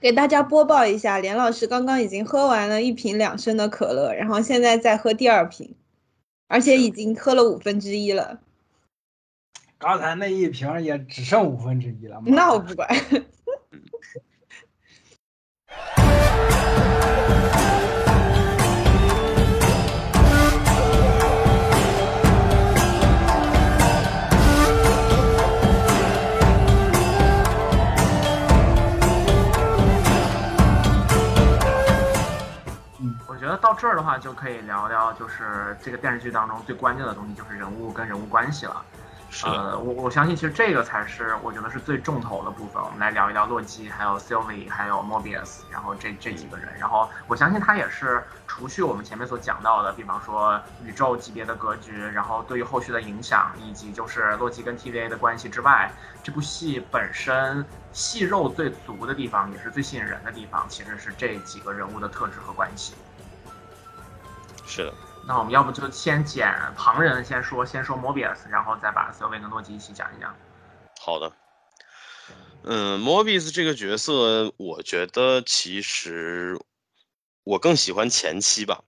给大家播报一下，连老师刚刚已经喝完了一瓶两升的可乐，然后现在在喝第二瓶，而且已经喝了五分之一了。刚才那一瓶也只剩五分之一了。那我不管。觉得到这儿的话，就可以聊聊，就是这个电视剧当中最关键的东西，就是人物跟人物关系了。呃，我我相信，其实这个才是我觉得是最重头的部分。我们来聊一聊洛基，还有 Sylvie，还有 Mobius，然后这这几个人。然后我相信他也是除去我们前面所讲到的，比方说宇宙级别的格局，然后对于后续的影响，以及就是洛基跟 TVA 的关系之外，这部戏本身戏肉最足的地方，也是最吸引人的地方，其实是这几个人物的特质和关系。是的，那我们要不就先捡旁人先说，先说 Mobius，然后再把瑟薇跟诺基一起讲一讲。好的，嗯，Mobius 这个角色，我觉得其实我更喜欢前期吧。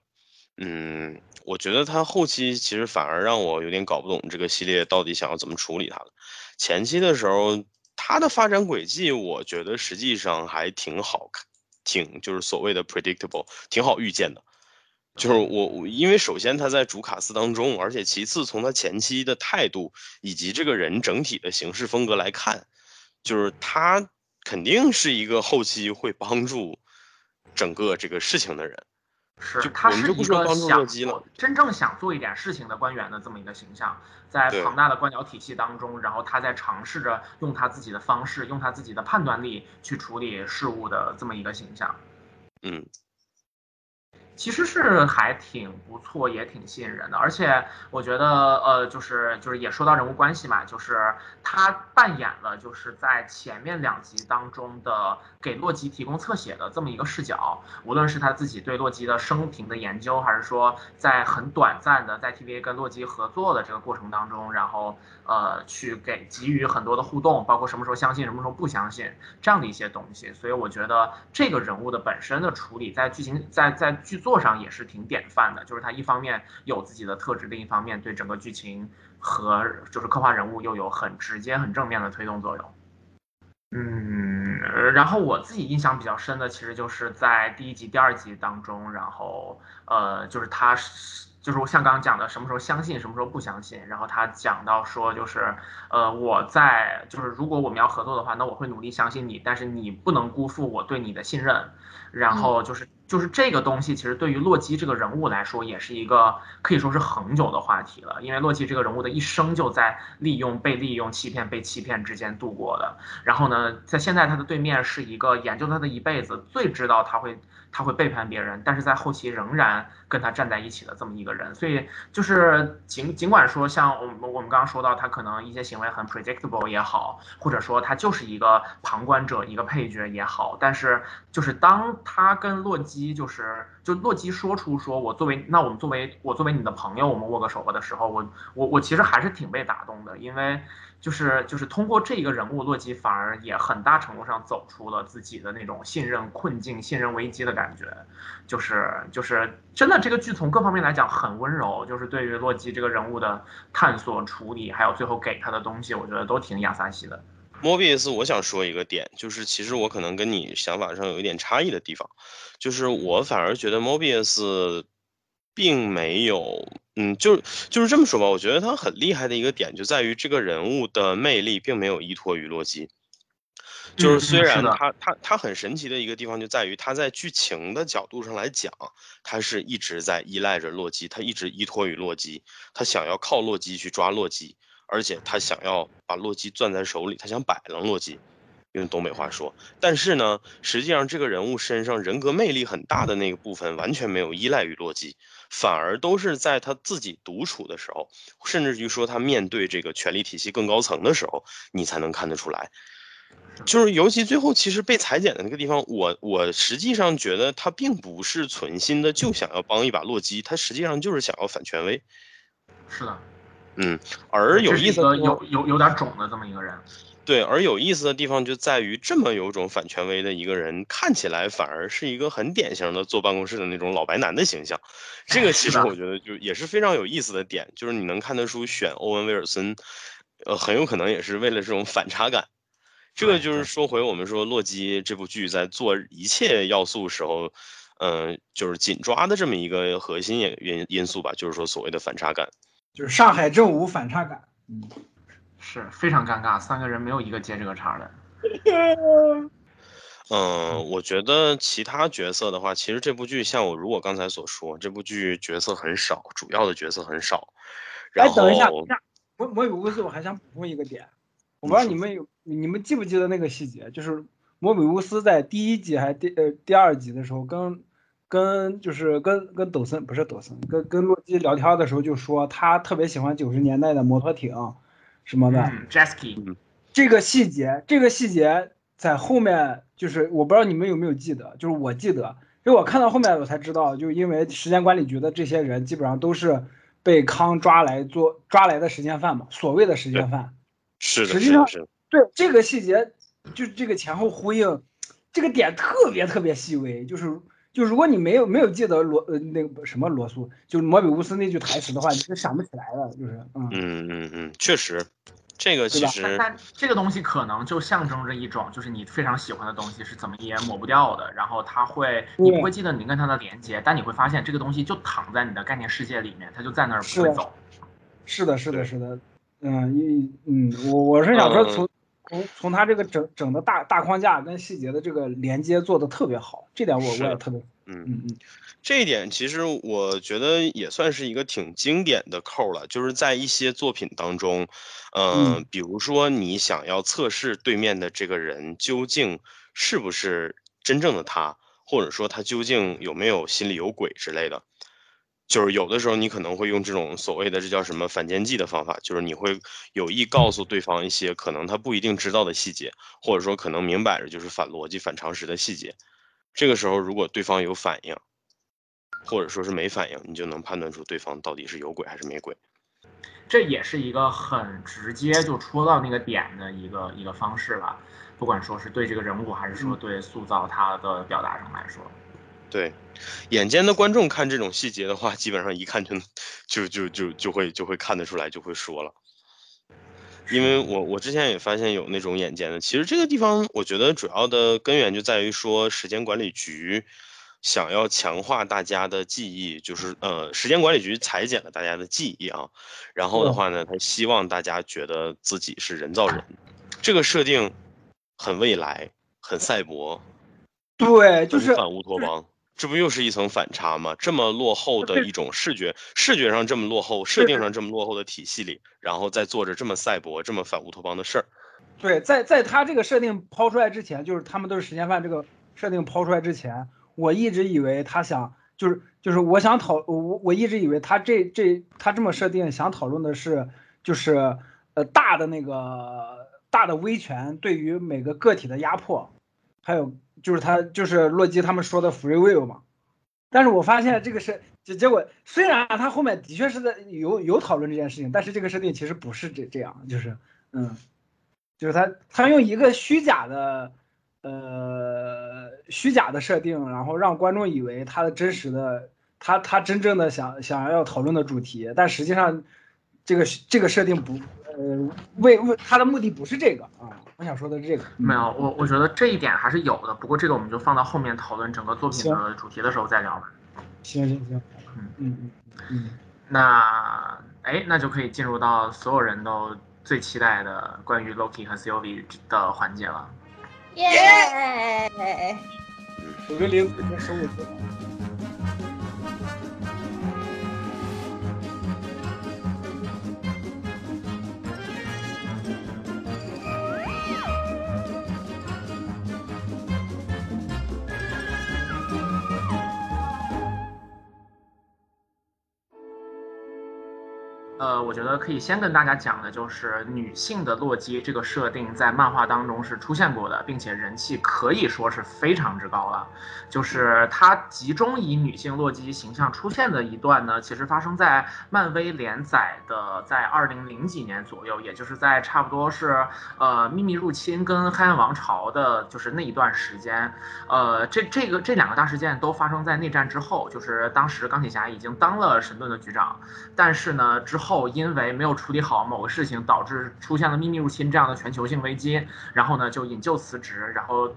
嗯，我觉得他后期其实反而让我有点搞不懂这个系列到底想要怎么处理他了。前期的时候，他的发展轨迹，我觉得实际上还挺好看，挺就是所谓的 predictable，挺好预见的。就是我我，因为首先他在主卡司当中，而且其次从他前期的态度以及这个人整体的行事风格来看，就是他肯定是一个后期会帮助整个这个事情的人。是，他是一个想真正想做一点事情的官员的这么一个形象，在庞大的官僚体系当中，然后他在尝试着用他自己的方式，用他自己的判断力去处理事物的这么一个形象。嗯。其实是还挺不错，也挺吸引人的，而且我觉得，呃，就是就是也说到人物关系嘛，就是他扮演了就是在前面两集当中的给洛基提供侧写的这么一个视角，无论是他自己对洛基的生平的研究，还是说在很短暂的在 TVA 跟洛基合作的这个过程当中，然后呃去给给予很多的互动，包括什么时候相信，什么时候不相信这样的一些东西，所以我觉得这个人物的本身的处理，在剧情在在剧作。做上也是挺典范的，就是他一方面有自己的特质，另一方面对整个剧情和就是刻画人物又有很直接、很正面的推动作用。嗯，然后我自己印象比较深的，其实就是在第一集、第二集当中，然后呃，就是他就是我像刚刚讲的，什么时候相信，什么时候不相信。然后他讲到说，就是呃，我在就是如果我们要合作的话，那我会努力相信你，但是你不能辜负我对你的信任。然后就是。就是这个东西，其实对于洛基这个人物来说，也是一个可以说是恒久的话题了。因为洛基这个人物的一生就在利用、被利用、欺骗、被欺骗之间度过的。然后呢，在现在他的对面是一个研究他的一辈子、最知道他会。他会背叛别人，但是在后期仍然跟他站在一起的这么一个人，所以就是尽尽管说像我们我们刚刚说到他可能一些行为很 predictable 也好，或者说他就是一个旁观者一个配角也好，但是就是当他跟洛基就是就洛基说出说我作为那我们作为我作为你的朋友我们握个手吧的时候，我我我其实还是挺被打动的，因为。就是就是通过这一个人物，洛基反而也很大程度上走出了自己的那种信任困境、信任危机的感觉。就是就是真的，这个剧从各方面来讲很温柔，就是对于洛基这个人物的探索、处理，还有最后给他的东西，我觉得都挺亚萨西的。莫比斯，我想说一个点，就是其实我可能跟你想法上有一点差异的地方，就是我反而觉得莫比斯。并没有，嗯，就就是这么说吧。我觉得他很厉害的一个点就在于这个人物的魅力并没有依托于洛基。就是虽然他他他很神奇的一个地方就在于他在剧情的角度上来讲，他是一直在依赖着洛基，他一直依托于洛基，他想要靠洛基去抓洛基，而且他想要把洛基攥在手里，他想摆弄洛基。用东北话说，但是呢，实际上这个人物身上人格魅力很大的那个部分完全没有依赖于洛基，反而都是在他自己独处的时候，甚至于说他面对这个权力体系更高层的时候，你才能看得出来。就是尤其最后其实被裁剪的那个地方，我我实际上觉得他并不是存心的就想要帮一把洛基，他实际上就是想要反权威。是的，嗯，而有意思有有有点肿的这么一个人。对，而有意思的地方就在于，这么有种反权威的一个人，看起来反而是一个很典型的坐办公室的那种老白男的形象。这个其实我觉得就也是非常有意思的点，就是你能看得出选欧文威尔森，呃，很有可能也是为了这种反差感。这个就是说回我们说洛基这部剧在做一切要素时候，嗯，就是紧抓的这么一个核心因因因素吧，就是说所谓的反差感。就是上海正午反差感，嗯。是非常尴尬，三个人没有一个接这个茬的。嗯，我觉得其他角色的话，其实这部剧像我如果刚才所说，这部剧角色很少，主要的角色很少。哎，等一下，摩摩比乌斯，我还想补充一个点，我不知道你们有你们记不记得那个细节，就是摩比乌斯在第一集还是第呃第二集的时候，跟跟就是跟跟抖森不是抖森，跟跟洛基聊天的时候就说他特别喜欢九十年代的摩托艇。什么的，Jasky，这个细节，这个细节在后面，就是我不知道你们有没有记得，就是我记得，因为我看到后面我才知道，就因为时间管理局的这些人基本上都是被康抓来做抓来的时间犯嘛，所谓的时间犯，是的，实际上对这个细节，就这个前后呼应，这个点特别特别细微，就是就如果你没有没有记得罗呃那个什么罗素，就摩比乌斯那句台词的话，你是想不起来了，就是嗯嗯嗯嗯，确实。这个其实，但这个东西可能就象征着一种，就是你非常喜欢的东西是怎么也抹不掉的。然后它会，你不会记得你跟它的连接，但你会发现这个东西就躺在你的概念世界里面，它就在那儿不会走。是的，是的，是的。嗯，一嗯，我我是想说，从从从他这个整整的大大框架跟细节的这个连接做的特别好，这点我我也特别。嗯嗯嗯。这一点其实我觉得也算是一个挺经典的扣了，就是在一些作品当中，嗯，比如说你想要测试对面的这个人究竟是不是真正的他，或者说他究竟有没有心里有鬼之类的，就是有的时候你可能会用这种所谓的这叫什么反间计的方法，就是你会有意告诉对方一些可能他不一定知道的细节，或者说可能明摆着就是反逻辑、反常识的细节，这个时候如果对方有反应。或者说是没反应，你就能判断出对方到底是有鬼还是没鬼。这也是一个很直接就戳到那个点的一个一个方式吧。不管说是对这个人物，还是说对塑造他的表达上来说。对，眼尖的观众看这种细节的话，基本上一看就就就就就会就会看得出来，就会说了。因为我我之前也发现有那种眼尖的，其实这个地方我觉得主要的根源就在于说时间管理局。想要强化大家的记忆，就是呃，时间管理局裁剪了大家的记忆啊。然后的话呢，他希望大家觉得自己是人造人，这个设定很未来，很赛博，对，就是反乌托邦，这不又是一层反差吗？这么落后的一种视觉，视觉上这么落后，设定上这么落后的体系里，然后再做着这么赛博、这么反乌托邦的事儿。对，在在他这个设定抛出来之前，就是他们都是时间犯这个设定抛出来之前。我一直以为他想就是就是我想讨我我一直以为他这这他这么设定想讨论的是就是呃大的那个大的威权对于每个个体的压迫，还有就是他就是洛基他们说的 free will 嘛，但是我发现这个是结结果虽然他后面的确是在有有讨论这件事情，但是这个设定其实不是这这样，就是嗯，就是他他用一个虚假的。呃，虚假的设定，然后让观众以为他的真实的，他他真正的想想要讨论的主题，但实际上，这个这个设定不，呃，为为他的目的不是这个啊。我想说的是这个。没有，我我觉得这一点还是有的，不过这个我们就放到后面讨论整个作品的主题的时候再聊吧。行行行，嗯嗯嗯嗯。那哎，那就可以进入到所有人都最期待的关于 Loki 和 Sylvie 的环节了。耶！我跟林子先收个车。我觉得可以先跟大家讲的就是女性的洛基这个设定在漫画当中是出现过的，并且人气可以说是非常之高了。就是它集中以女性洛基形象出现的一段呢，其实发生在漫威连载的在二零零几年左右，也就是在差不多是呃秘密入侵跟黑暗王朝的，就是那一段时间。呃，这这个这两个大事件都发生在内战之后，就是当时钢铁侠已经当了神盾的局长，但是呢之后因为没有处理好某个事情，导致出现了秘密入侵这样的全球性危机，然后呢就引咎辞职，然后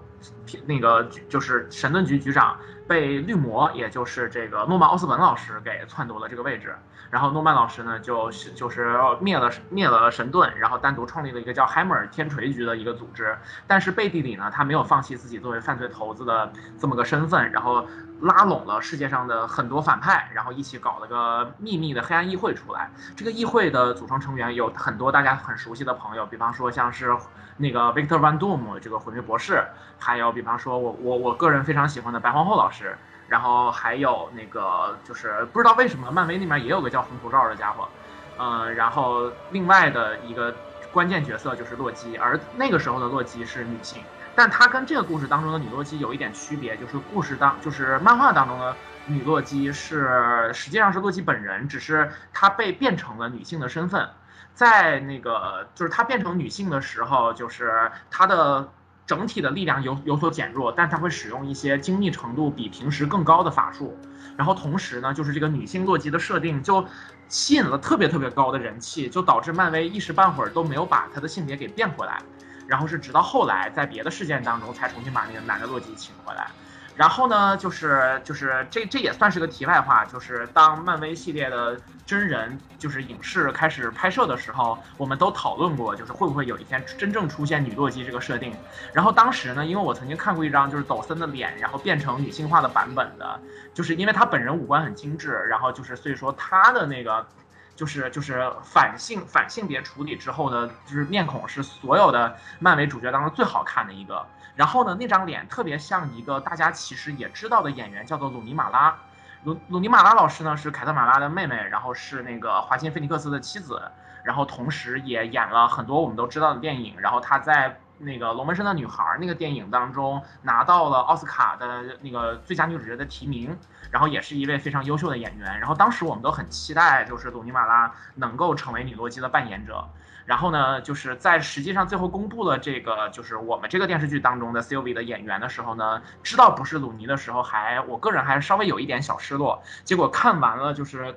那个就是神盾局局长被绿魔，也就是这个诺曼奥斯本老师给篡夺了这个位置。然后诺曼老师呢，就是就是灭了灭了神盾，然后单独创立了一个叫海姆尔天锤局的一个组织。但是背地里呢，他没有放弃自己作为犯罪头子的这么个身份，然后拉拢了世界上的很多反派，然后一起搞了个秘密的黑暗议会出来。这个议会的组成成员有很多大家很熟悉的朋友，比方说像是那个 Victor Van Doom 这个毁灭博士，还有比方说我我我个人非常喜欢的白皇后老师。然后还有那个，就是不知道为什么漫威那边也有个叫红头罩的家伙，嗯，然后另外的一个关键角色就是洛基，而那个时候的洛基是女性，但她跟这个故事当中的女洛基有一点区别，就是故事当就是漫画当中的女洛基是实际上是洛基本人，只是她被变成了女性的身份，在那个就是她变成女性的时候，就是她的。整体的力量有有所减弱，但他会使用一些精密程度比平时更高的法术，然后同时呢，就是这个女性洛基的设定就吸引了特别特别高的人气，就导致漫威一时半会儿都没有把她的性别给变回来，然后是直到后来在别的事件当中才重新把那个男的洛基请回来。然后呢，就是就是这这也算是个题外话，就是当漫威系列的真人就是影视开始拍摄的时候，我们都讨论过，就是会不会有一天真正出现女洛基这个设定。然后当时呢，因为我曾经看过一张就是抖森的脸，然后变成女性化的版本的，就是因为他本人五官很精致，然后就是所以说他的那个。就是就是反性反性别处理之后的，就是面孔是所有的漫威主角当中最好看的一个。然后呢，那张脸特别像一个大家其实也知道的演员，叫做鲁尼马拉。鲁鲁尼马拉老师呢是凯特马拉的妹妹，然后是那个华金菲尼克斯的妻子，然后同时也演了很多我们都知道的电影。然后她在那个《龙纹身的女孩》那个电影当中拿到了奥斯卡的那个最佳女主角的提名。然后也是一位非常优秀的演员，然后当时我们都很期待，就是鲁尼马拉能够成为女洛基的扮演者。然后呢，就是在实际上最后公布了这个，就是我们这个电视剧当中的 Sylvie 的演员的时候呢，知道不是鲁尼的时候，还我个人还稍微有一点小失落。结果看完了就是，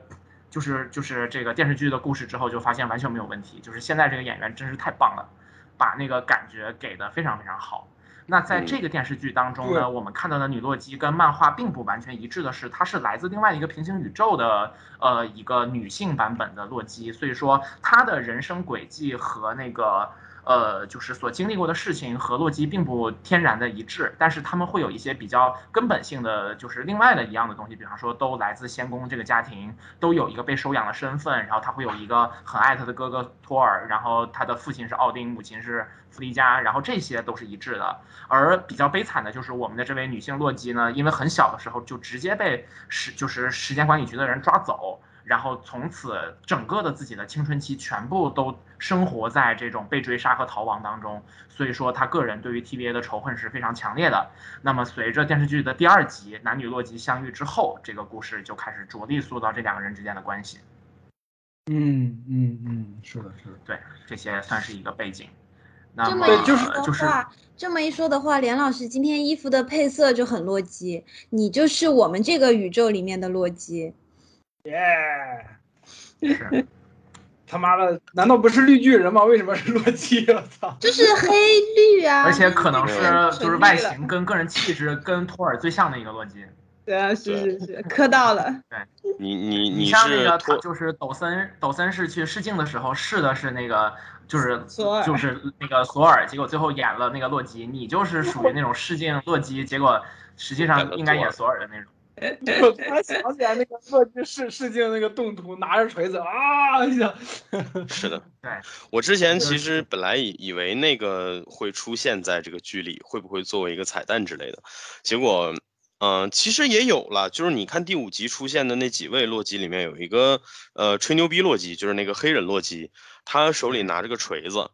就是就是这个电视剧的故事之后，就发现完全没有问题。就是现在这个演员真是太棒了，把那个感觉给的非常非常好。那在这个电视剧当中呢，我们看到的女洛基跟漫画并不完全一致的是，她是来自另外一个平行宇宙的，呃，一个女性版本的洛基，所以说她的人生轨迹和那个。呃，就是所经历过的事情和洛基并不天然的一致，但是他们会有一些比较根本性的，就是另外的一样的东西，比方说都来自仙宫这个家庭，都有一个被收养的身份，然后他会有一个很爱他的哥哥托尔，然后他的父亲是奥丁，母亲是弗利嘉，然后这些都是一致的。而比较悲惨的就是我们的这位女性洛基呢，因为很小的时候就直接被时就是时间管理局的人抓走。然后从此整个的自己的青春期全部都生活在这种被追杀和逃亡当中，所以说他个人对于 TVA 的仇恨是非常强烈的。那么随着电视剧的第二集男女洛基相遇之后，这个故事就开始着力塑造这两个人之间的关系。嗯嗯嗯，是的，是的，对，这些算是一个背景。那么就是就是，这么一说的话，连老师今天衣服的配色就很洛基，你就是我们这个宇宙里面的洛基。耶，是 他妈的，难道不是绿巨人吗？为什么是洛基？我操，就是黑绿啊！而且可能是就是外形跟个人气质跟托尔最像的一个洛基。对啊，是是是，磕到了。对，你你你像那个就是抖森，抖森是去试镜的时候试的是那个就是就是那个索尔，结果最后演了那个洛基。你就是属于那种试镜洛基，结果实际上应该演索尔的那种。我突然想起来那个洛基试试镜那个动图，拿着锤子啊一下。是的，对我之前其实本来以以为那个会出现在这个剧里，会不会作为一个彩蛋之类的？结果嗯，其实也有了，就是你看第五集出现的那几位洛基里面有一个呃吹牛逼洛基，就是那个黑人洛基，他手里拿着个锤子。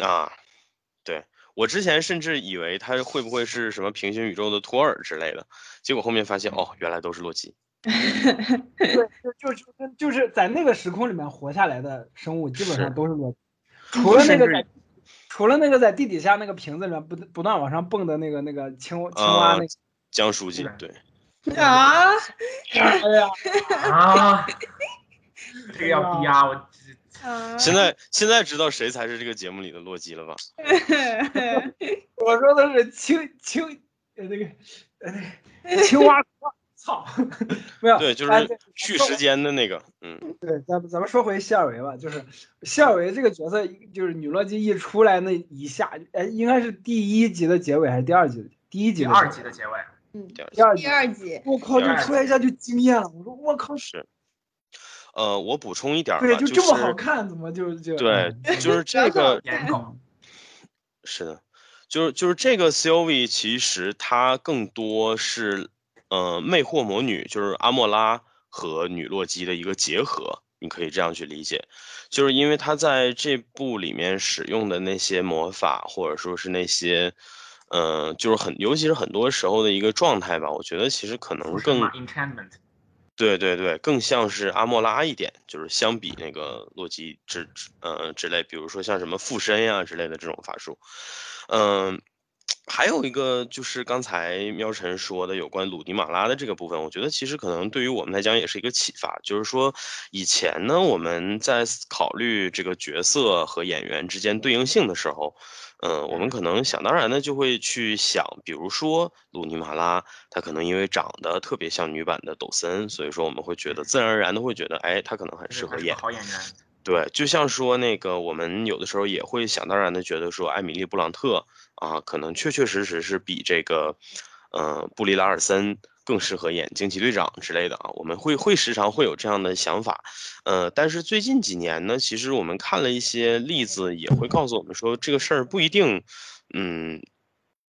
啊，对我之前甚至以为他会不会是什么平行宇宙的托尔之类的，结果后面发现哦，原来都是洛基。对，就就 就就是在那个时空里面活下来的生物，基本上都是洛基，除了那个在除了那个在地底下那个瓶子里面不不断往上蹦的那个那个青青蛙那江书记，对啊，哎呀啊，这个要逼啊！我现在现在知道谁才是这个节目里的洛基了吧？我说的是青青呃那个呃青蛙。操，没有对，就是去时间的那个，嗯，对，咱咱们说回谢尔维吧，就是谢尔维这个角色，就是女洛基一出来那一下，哎，应该是第一集的结尾还是第二集的？第一集，第二集的结尾，嗯，第二集第二集，我靠，就出来一下就惊艳了，我说我靠，是，呃，我补充一点，对，就这么好看，怎么就就对，就是这 个，是的，就是就是这个 C O V，其实它更多是。呃，魅惑魔女就是阿莫拉和女洛基的一个结合，你可以这样去理解，就是因为她在这部里面使用的那些魔法，或者说是那些，呃，就是很，尤其是很多时候的一个状态吧，我觉得其实可能更，对对对，更像是阿莫拉一点，就是相比那个洛基之之呃之类，比如说像什么附身呀之类的这种法术，嗯。还有一个就是刚才喵晨说的有关鲁迪马拉的这个部分，我觉得其实可能对于我们来讲也是一个启发，就是说以前呢我们在考虑这个角色和演员之间对应性的时候，嗯，我们可能想当然的就会去想，比如说鲁尼马拉，他可能因为长得特别像女版的抖森，所以说我们会觉得自然而然的会觉得，哎，他可能很适合演好演员。对，就像说那个，我们有的时候也会想当然的觉得说，艾米丽·布朗特啊，可能确确实实是比这个，呃，布里拉尔森更适合演惊奇队长之类的啊。我们会会时常会有这样的想法，呃，但是最近几年呢，其实我们看了一些例子，也会告诉我们说，这个事儿不一定，嗯，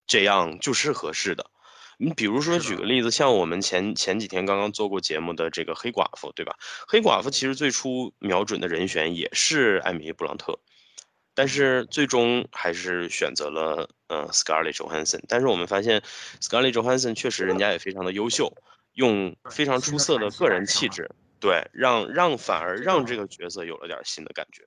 这样就是合适的。你比如说，举个例子，像我们前前几天刚刚做过节目的这个黑寡妇，对吧？黑寡妇其实最初瞄准的人选也是艾米丽·布朗特，但是最终还是选择了呃 Scarlett Johansson。但是我们发现，Scarlett Johansson 确实人家也非常的优秀，用非常出色的个人气质，对，让让反而让这个角色有了点新的感觉。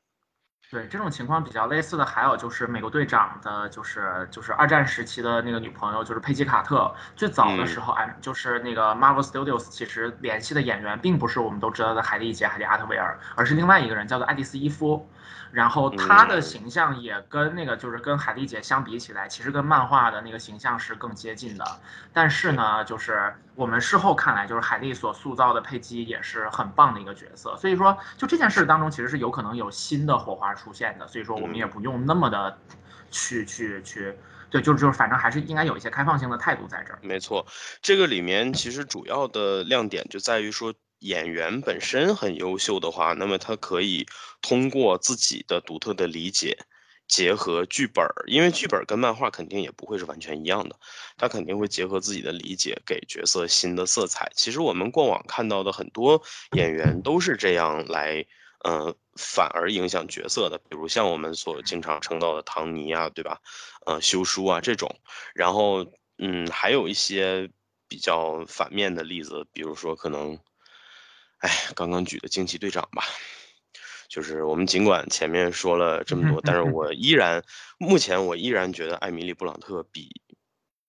对这种情况比较类似的，还有就是美国队长的，就是就是二战时期的那个女朋友，就是佩吉卡特。最早的时候，哎，就是那个 Marvel Studios 其实联系的演员并不是我们都知道的海莉姐、海莉阿特维尔，而是另外一个人，叫做爱丽丝伊夫。然后他的形象也跟那个就是跟海莉姐相比起来，其实跟漫画的那个形象是更接近的。但是呢，就是我们事后看来，就是海莉所塑造的佩姬也是很棒的一个角色。所以说，就这件事当中，其实是有可能有新的火花出现的。所以说，我们也不用那么的去去去，对，就是就是反正还是应该有一些开放性的态度在这儿。没错，这个里面其实主要的亮点就在于说。演员本身很优秀的话，那么他可以通过自己的独特的理解，结合剧本，因为剧本跟漫画肯定也不会是完全一样的，他肯定会结合自己的理解，给角色新的色彩。其实我们过往看到的很多演员都是这样来，呃，反而影响角色的，比如像我们所经常称到的唐尼啊，对吧？呃，修书啊这种，然后，嗯，还有一些比较反面的例子，比如说可能。哎，刚刚举的惊奇队长吧，就是我们尽管前面说了这么多，但是 我依然，目前我依然觉得艾米丽·布朗特比，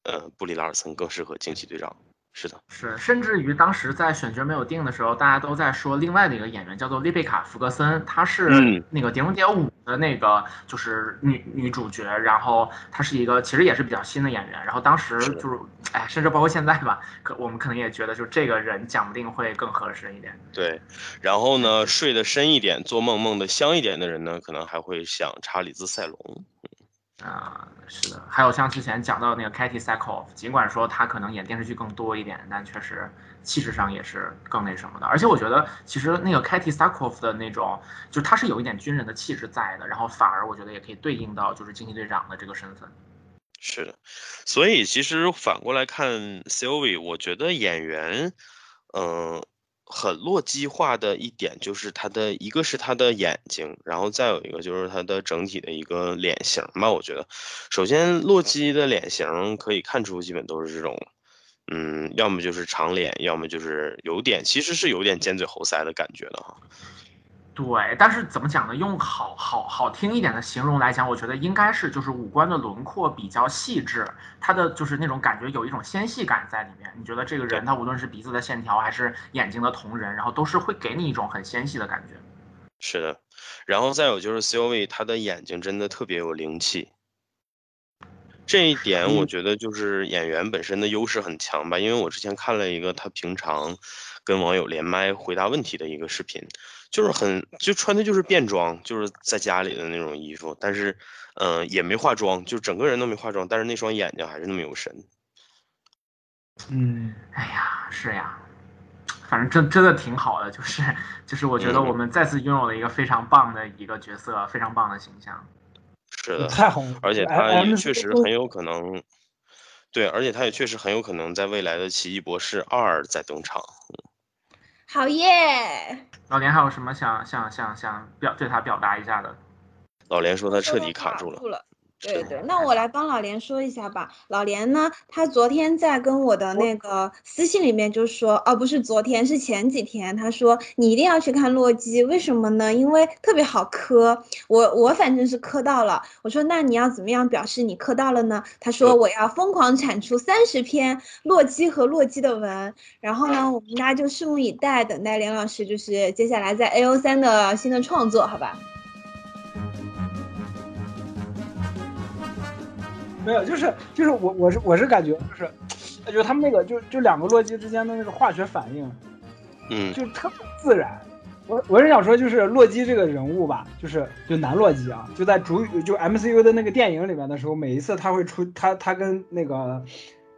呃，布里拉尔森更适合惊奇队长。是的，是，甚至于当时在选角没有定的时候，大家都在说另外的一个演员叫做丽贝卡·福格森，她是那个《碟中谍五》的那个就是女女主角，然后她是一个其实也是比较新的演员，然后当时就是，哎，甚至包括现在吧，可我们可能也觉得就这个人讲不定会更合适一点。对，然后呢，睡得深一点，做梦梦得香一点的人呢，可能还会想查理兹·塞隆。啊，是的，还有像之前讲到那个 Katy s a c k o f 尽管说他可能演电视剧更多一点，但确实气质上也是更那什么的。而且我觉得，其实那个 Katy s a c k o f 的那种，就是她是有一点军人的气质在的，然后反而我觉得也可以对应到就是惊奇队长的这个身份。是的，所以其实反过来看 Sylvie，我觉得演员，嗯、很洛基化的一点就是他的一个是他的眼睛，然后再有一个就是他的整体的一个脸型吧。我觉得，首先洛基的脸型可以看出基本都是这种，嗯，要么就是长脸，要么就是有点其实是有点尖嘴猴腮的感觉的哈。对，但是怎么讲呢？用好好好听一点的形容来讲，我觉得应该是就是五官的轮廓比较细致，他的就是那种感觉有一种纤细感在里面。你觉得这个人他无论是鼻子的线条还是眼睛的瞳仁，然后都是会给你一种很纤细的感觉。是的，然后再有就是 Sylvie，他的眼睛真的特别有灵气，这一点我觉得就是演员本身的优势很强吧。因为我之前看了一个他平常跟网友连麦回答问题的一个视频，就是很就穿的就是便装，就是在家里的那种衣服，但是嗯、呃也没化妆，就整个人都没化妆，但是那双眼睛还是那么有神。嗯，哎呀，是呀，反正真真的挺好的，就是就是我觉得嗯我们再次拥有了一个非常棒的一个角色，非常棒的形象。是的，太红了，而且哎他也确实很有可能，对，而且他也确实很有可能在未来的《奇异博士二》再登场。好耶！老连还有什么想想想想表对他表达一下的？老连说他彻底卡卡住了。对对，那我来帮老连说一下吧。老连呢，他昨天在跟我的那个私信里面就说，哦，不是昨天，是前几天，他说你一定要去看洛基，为什么呢？因为特别好磕。我我反正是磕到了。我说那你要怎么样表示你磕到了呢？他说我要疯狂产出三十篇洛基和洛基的文。然后呢，我们大家就拭目以待，等待连老师就是接下来在 A O 三的新的创作，好吧？没有，就是就是我我是我是感觉就是，就是他们那个就就两个洛基之间的那个化学反应，嗯，就特别自然。我我是想说，就是洛基这个人物吧，就是就男洛基啊，就在主语就 MCU 的那个电影里面的时候，每一次他会出他他跟那个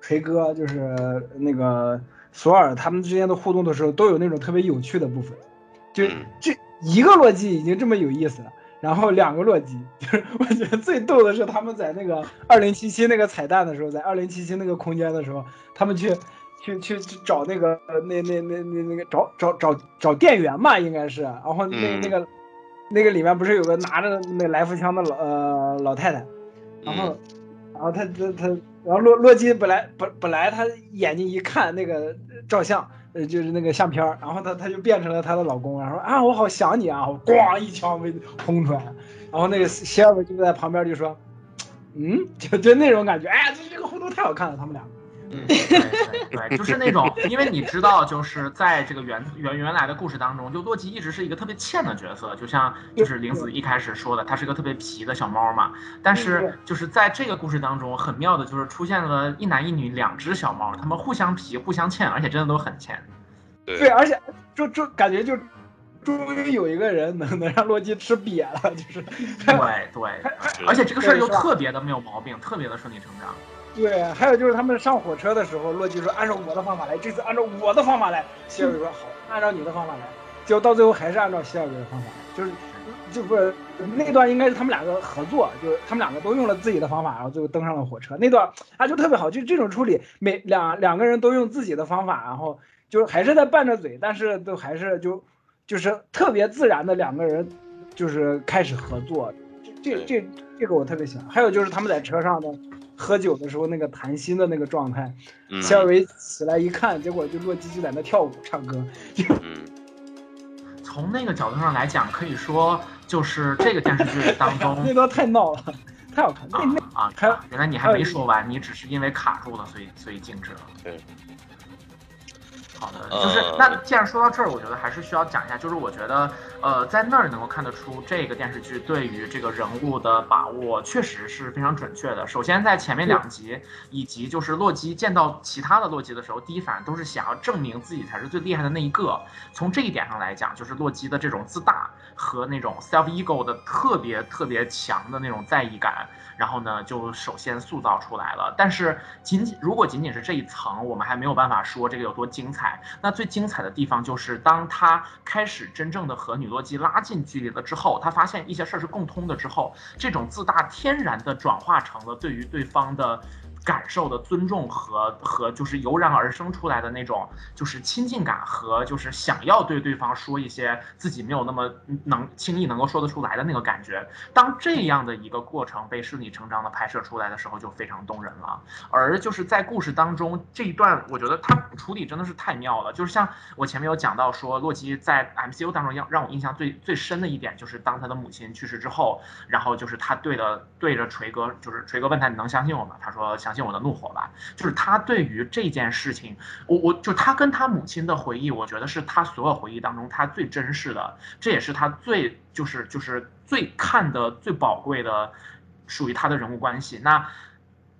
锤哥就是那个索尔他们之间的互动的时候，都有那种特别有趣的部分。就嗯这一个洛基已经这么有意思了，然后两个洛基，就是我觉得最逗的是他们在那个二零七七那个彩蛋的时候，在二零七七那个空间的时候，他们去去去去找那个那那那那那个找找找找店员嘛，应该是，然后那嗯。那个那个里面不是有个拿着那来福枪的老呃老太太，然后嗯。然后他他他，然后洛洛基本来本本来他眼睛一看那个照相。呃，就是那个相片，然后她她就变成了她的老公，然后说啊，我好想你啊，我咣一枪被轰出来，然后那个希尔文就在旁边就说，嗯，就就那种感觉，哎呀，这这个互动太好看了，他们俩。嗯，对对对，就是那种，因为你知道，就是在这个原原原来的故事当中，就洛基一直是一个特别欠的角色，就像就是玲子一开始说的，他是个特别皮的小猫嘛。但是就是在这个故事当中，很妙的就是出现了一男一女两只小猫，他们互相皮，互相欠，而且真的都很欠。对，对，而且就就感觉就终于有一个人能能让洛基吃瘪了，就是对对，而且这个事儿又特别的没有毛病，特别的顺理成章。对，还有就是他们上火车的时候，洛基说按照我的方法来，这次按照我的方法来。希尔维说好，按照你的方法来。结果到最后还是按照希尔维的方法来，就是就不是那段应该是他们两个合作，就是他们两个都用了自己的方法，然后最后登上了火车。那段啊就特别好，就这种处理，每两两个人都用自己的方法，然后就还是在拌着嘴，但是都还是就就是特别自然的两个人就是开始合作。这这这这个我特别喜欢。还有就是他们在车上的。喝酒的时候那个谈心的那个状态，嗯希尔维起来一看，结果就洛基就在那跳舞唱歌。嗯，从那个角度上来讲，可以说就是这个电视剧当中 那段太闹了，太好看。那那啊还有啊，原来你还没说完，你只是因为卡住了，所以所以静止了。对。好的，就是呃那既然说到这儿，我觉得还是需要讲一下，就是我觉得，呃，在那儿能够看得出这个电视剧对于这个人物的把握确实是非常准确的。首先在前面两集，以及就是洛基见到其他的洛基的时候，第一反应都是想要证明自己才是最厉害的那一个。从这一点上来讲，就是洛基的这种自大和那种 self ego 的特别特别强的那种在意感，然后呢，就首先塑造出来了。但是仅仅如果仅仅是这一层，我们还没有办法说这个有多精彩。那最精彩的地方就是当他开始真正的和女洛基拉近距离了之后，他发现一些事儿是共通的之后，这种自大天然的转化成了对于对方的。感受的尊重和和就是油然而生出来的那种就是亲近感和就是想要对对方说一些自己没有那么能轻易能够说得出来的那个感觉。当这样的一个过程被顺理成章的拍摄出来的时候，就非常动人了。而就是在故事当中这一段，我觉得他处理真的是太妙了。就是像我前面有讲到说，洛基在 MCU 当中让让我印象最最深的一点，就是当他的母亲去世之后，然后就是他对着对着锤哥，就是锤哥问他你能相信我吗？他说相。信我的怒火吧，就是他对于这件事情，我我就他跟他母亲的回忆，我觉得是他所有回忆当中他最真实的，这也是他最就是就是最看的最宝贵的，属于他的人物关系。那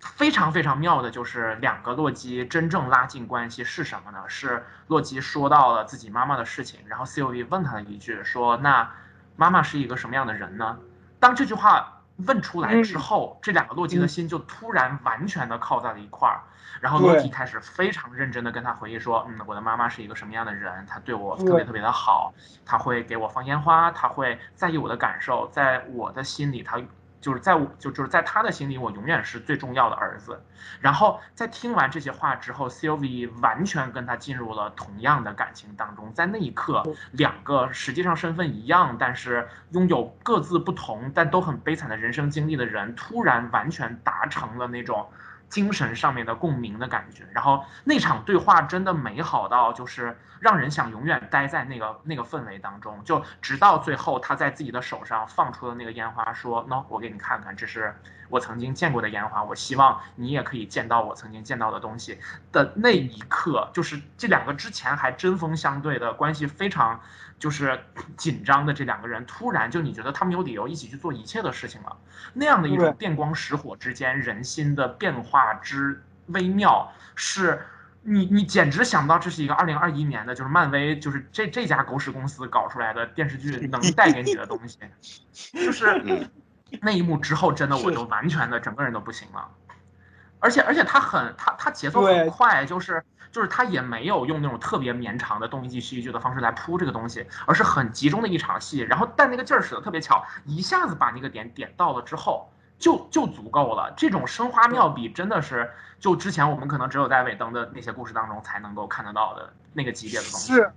非常非常妙的就是两个洛基真正拉近关系是什么呢？是洛基说到了自己妈妈的事情，然后 C O E 问他了一句，说那妈妈是一个什么样的人呢？当这句话。问出来之后，这两个洛基的心就突然完全的靠在了一块儿，然后洛基开始非常认真的跟他回忆说，嗯，我的妈妈是一个什么样的人，她对我特别特别的好，她会给我放烟花，她会在意我的感受，在我的心里，她。就是在我就就是在他的心里，我永远是最重要的儿子。然后在听完这些话之后，Sylvie 完全跟他进入了同样的感情当中。在那一刻，两个实际上身份一样，但是拥有各自不同但都很悲惨的人生经历的人，突然完全达成了那种。精神上面的共鸣的感觉，然后那场对话真的美好到就是让人想永远待在那个那个氛围当中，就直到最后他在自己的手上放出了那个烟花，说喏，我给你看看，这是我曾经见过的烟花，我希望你也可以见到我曾经见到的东西的那一刻，就是这两个之前还针锋相对的关系非常。就是紧张的这两个人，突然就你觉得他们有理由一起去做一切的事情了，那样的一种电光石火之间人心的变化之微妙，是你你简直想不到这是一个二零二一年的，就是漫威就是这这家狗屎公司搞出来的电视剧能带给你的东西，就是 那一幕之后，真的我就完全的整个人都不行了，而且而且他很他他节奏很快，就是。就是他也没有用那种特别绵长的东一句西一句的方式来铺这个东西，而是很集中的一场戏，然后但那个劲儿使得特别巧，一下子把那个点点到了之后，就就足够了。这种生花妙笔真的是，就之前我们可能只有在尾灯的那些故事当中才能够看得到的那个级别的东西。是，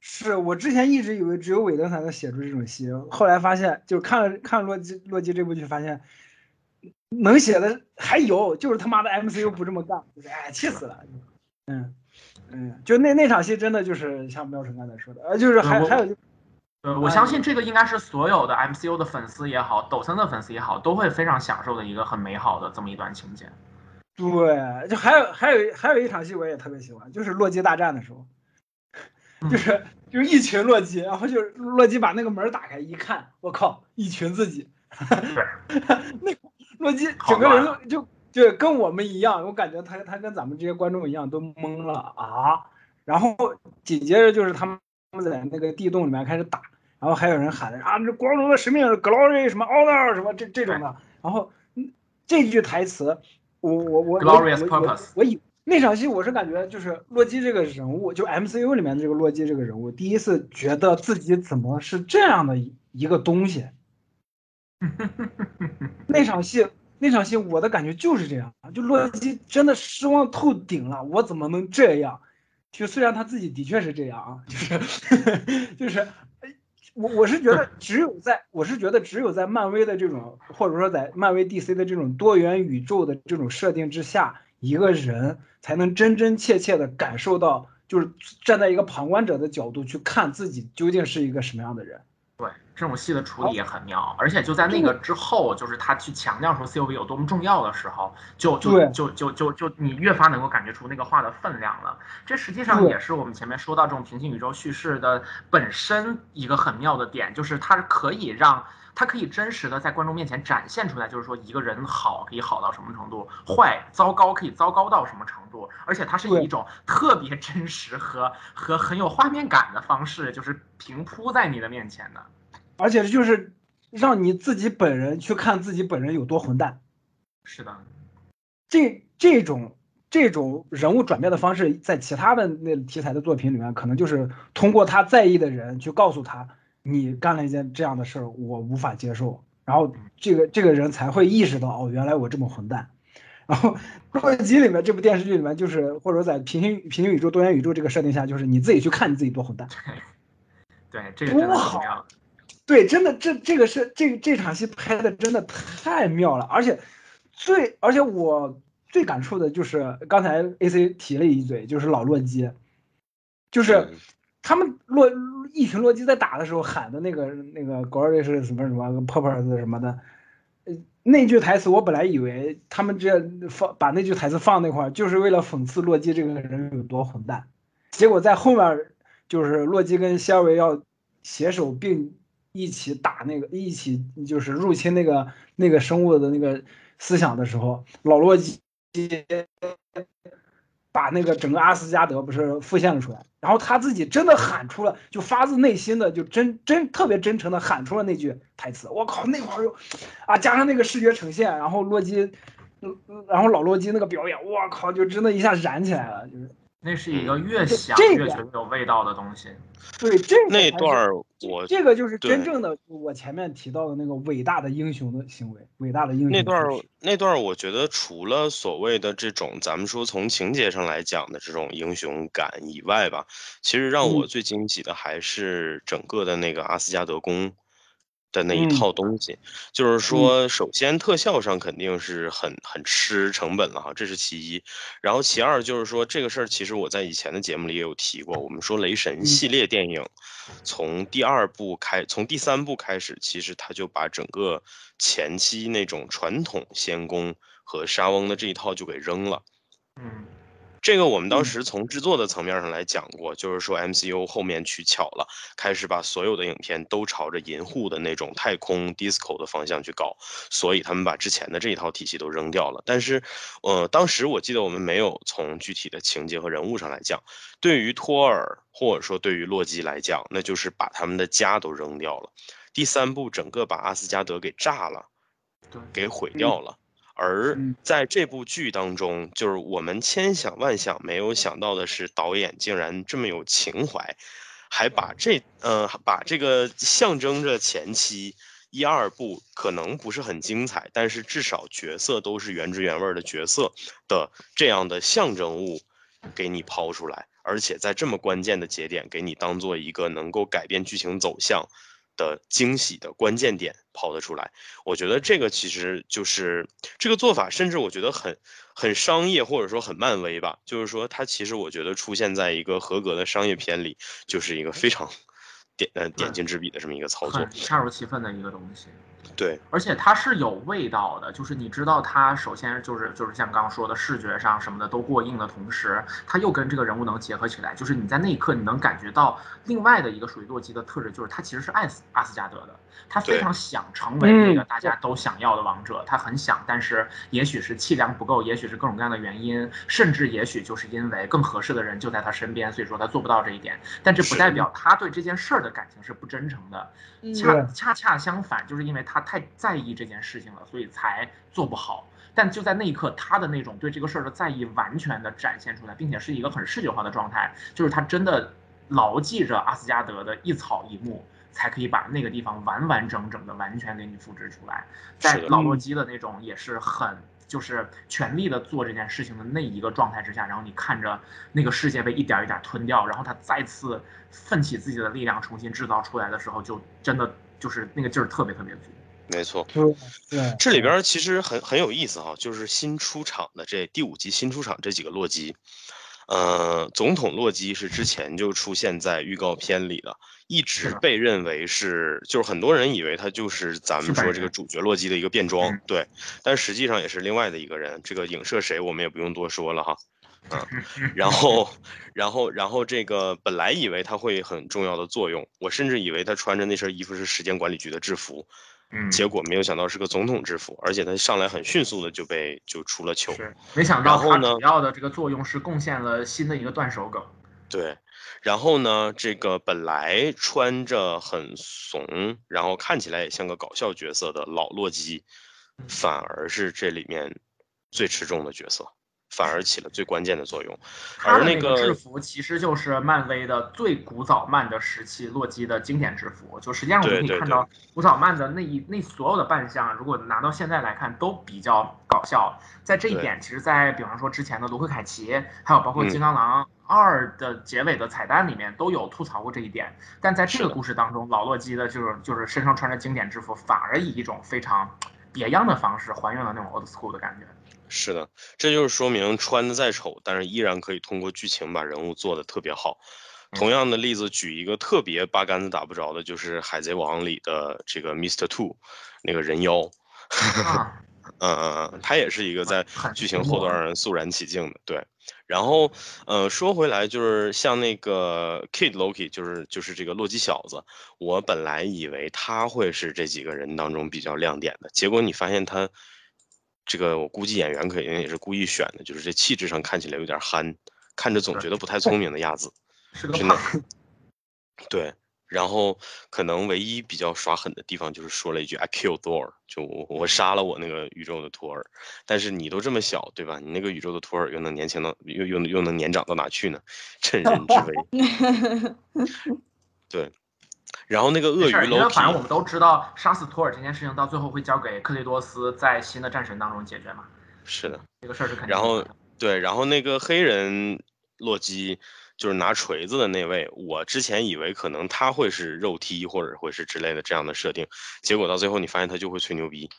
是我之前一直以为只有尾灯才能写出这种戏，后来发现，就看了看洛基洛基这部剧，发现能写的还有，就是他妈的 MCU 不这么干，哎，气死了。嗯。嗯，就那那场戏真的就是像喵晨刚才说的，呃，就是还还有，呃，我相信这个应该是所有的 MCU 的粉丝也好，抖森的粉丝也好，都会非常享受的一个很美好的这么一段情节。对，就还有还有还有一场戏我也特别喜欢，就是洛基大战的时候，就是就是一群洛基，然后就是洛基把那个门打开一看，我靠，一群自己，那洛基整个人就。就跟我们一样，我感觉他他跟咱们这些观众一样都懵了啊。然后紧接着就是他们他们在那个地洞里面开始打，然后还有人喊啊，这光荣的使命，glory 什么 honor 什么这这种的。然后这句台词，我我我我我我以那场戏我是感觉就是洛基这个人物，就 MCU 里面的这个洛基这个人物，第一次觉得自己怎么是这样的一个东西。那场戏。那场戏我的感觉就是这样，就洛基真的失望透顶了，我怎么能这样？就虽然他自己的确是这样啊，就是 就是，我我是觉得只有在我是觉得只有在漫威的这种或者说在漫威 DC 的这种多元宇宙的这种设定之下，一个人才能真真切切的感受到，就是站在一个旁观者的角度去看自己究竟是一个什么样的人。对这种戏的处理也很妙，而且就在那个之后，就是他去强调说 C O V 有多么重要的时候，就就就就就就你越发能够感觉出那个话的分量了。这实际上也是我们前面说到这种平行宇宙叙事的本身一个很妙的点，就是它可以让它可以真实的在观众面前展现出来，就是说一个人好可以好到什么程度，坏糟糕可以糟糕到什么程度，而且它是以一种特别真实和和很有画面感的方式，就是平铺在你的面前的。而且就是让你自己本人去看自己本人有多混蛋。是的，这这种这种人物转变的方式，在其他的那题材的作品里面，可能就是通过他在意的人去告诉他，你干了一件这样的事儿，我无法接受，然后这个这个人才会意识到，哦，原来我这么混蛋。然后《洛基》里面这部电视剧里面，就是或者在平行平行宇宙、多元宇宙这个设定下，就是你自己去看你自己多混蛋。对，这个多好。对，真的，这这个是这这场戏拍的真的太妙了，而且最而且我最感触的就是刚才 A C 提了一嘴，就是老洛基，就是嗯他们洛一群洛基在打的时候喊的那个那个 glory 是什么什么 purpose 什么的，呃，那句台词我本来以为他们这放把那句台词放那块儿，就是为了讽刺洛基这个人有多混蛋，结果在后面就是洛基跟希尔维要携手并一起打那个一起就是入侵那个那个生物的那个思想的时候，老洛基把那个整个阿斯加德不是复现了出来，然后他自己真的喊出了，就发自内心的就真真特别真诚的喊出了那句台词。我靠，那会儿又啊，加上那个视觉呈现，然后洛基，然后老洛基那个表演，我靠，就真的一下燃起来了，就是那是一个嗯越想越觉得有味道的东西。对这个那段儿我这个就是真正的我前面提到的那个伟大的英雄的行为，伟大的英雄那段儿那段儿，我觉得除了所谓的这种咱们说从情节上来讲的这种英雄感以外吧，其实让我嗯最惊喜的还是整个的那个阿斯加德宫的那一嗯套东西。就是说，首先特效上肯定是很很吃成本了哈，这是其一。然后其二就是说这个事儿，其实我在以前的节目里也有提过。我们说雷神嗯系列电影，从第二部开，从第三部开始，其实他就把整个前期那种传统仙宫和沙翁的这一套就给扔了。嗯，这个我们当嗯时从制作的层面上来讲过，就是说 MCU 后面取巧了，开始把所有的影片都朝着银护的那种太空 disco 的方向去搞，所以他们把之前的这一套体系都扔掉了。但是，呃，当时我记得我们没有从具体的情节和人物上来讲，对于托尔或者说对于洛基来讲，那就是把他们的家都扔掉了。第三部整个把阿斯加德给炸了，给毁掉了。而嗯。在这部剧当中，就是我们千想万想没有想到的是，导演竟然这么有情怀，还把这呃把这个象征着前期一二部可能不是很精彩，但是至少角色都是原汁原味儿的角色的这样的象征物给你抛出来，而且在这么关键的节点给你当做一个能够改变剧情走向的惊喜的关键点跑得出来。我觉得这个其实就是这个做法，甚至我觉得很很商业，或者说很漫威吧。就是说，它其实我觉得出现在一个合格的商业片里，就是一个非常点呃点睛之笔的这么一个操作。恰如其分的一个东西。对，而且它是有味道的，就是你知道它首先就是就是像刚刚说的视觉上什么的都过硬的同时，它又跟这个人物能结合起来，就是你在那一刻你能感觉到另外的一个属于洛基的特质，就是他其实是爱斯阿斯加德的，他非常想成为那个嗯。大家都想要的王者，他很想，但是也许是气量不够，也许是各种各样的原因，甚至也许就是因为更合适的人就在他身边，所以说他做不到这一点，但这不代表他对这件事儿的感情是不真诚的。嗯。恰恰恰相反，就是因为他太在意这件事情了，所以才做不好。但就在那一刻，他的那种对这个事儿的在意完全的展现出来，并且是一个很视觉化的状态，就是他真的牢记着阿斯加德的一草一木，才可以把那个地方完完整整的完全给你复制出来。在老洛基的那种也是很就是全力的做这件事情的那一个状态之下，然后你看着那个世界被一点儿一点儿吞掉，然后他再次奋起自己的力量重新制造出来的时候，就真的就是那个劲儿特别特别足。没错。对对，这里边其实很很有意思哈，就是新出场的这第五集新出场这几个洛基，呃，总统洛基是之前就出现在预告片里的，一直被认为是，就是很多人以为他就是咱们说这个主角洛基的一个变装嗯，对，但实际上也是另外的一个人，这个影射谁我们也不用多说了哈。嗯，然后，然后，然后这个本来以为他会很重要的作用，我甚至以为他穿着那身衣服是时间管理局的制服，嗯，结果没有想到是个总统制服，而且他上来很迅速的就被就出了球。没想到它然后呢主要的这个作用是贡献了新的一个断手梗。对，然后呢，这个本来穿着很怂，然后看起来也像个搞笑角色的老洛基，反而是这里面最吃重的角色。反而起了最关键的作用，而那个制服其实就是漫威的最古早漫的时期洛基的经典制服。就实际上我们可以看到古早漫的那一那所有的扮相，如果拿到现在来看都比较搞笑。在这一点，其实，在比方说之前的卢克凯奇，还有包括金刚狼二的结尾的彩蛋里面都有吐槽过这一点。但在这个故事当中，老洛基的就是就是身上穿着经典制服，反而以一种非常别样的方式还原了那种 old school 的感觉。是的，这就是说明穿的再丑，但是依然可以通过剧情把人物做的特别好。同样的例子，举一个特别八竿子打不着的，就是《海贼王》里的这个 Mr. Two，那个人妖。嗯嗯嗯，他也是一个在剧情后段让肃然起敬的。对，然后呃，说回来，就是像那个 Kid Loki，就是就是这个洛基小子，我本来以为他会是这几个人当中比较亮点的，结果你发现他。这个我估计演员肯定也是故意选的，就是这气质上看起来有点憨，看着总觉得不太聪明的样子，真的。对，然后可能唯一比较耍狠的地方就是说了一句 “I kill Thor”，就我我杀了我那个宇宙的托尔。但是你都这么小，对吧？你那个宇宙的托尔又能年轻到又又又能年长到哪去呢？趁人之危。对。然后那个鳄鱼，因为反正我们都知道，杀死托尔这件事情到最后会交给克雷多斯在新的战神当中解决嘛。是的，这个事儿是肯定。然后对，然后那个黑人洛基就是拿锤子的那位，我之前以为可能他会是肉踢或者会是之类的这样的设定，结果到最后你发现他就会吹牛逼，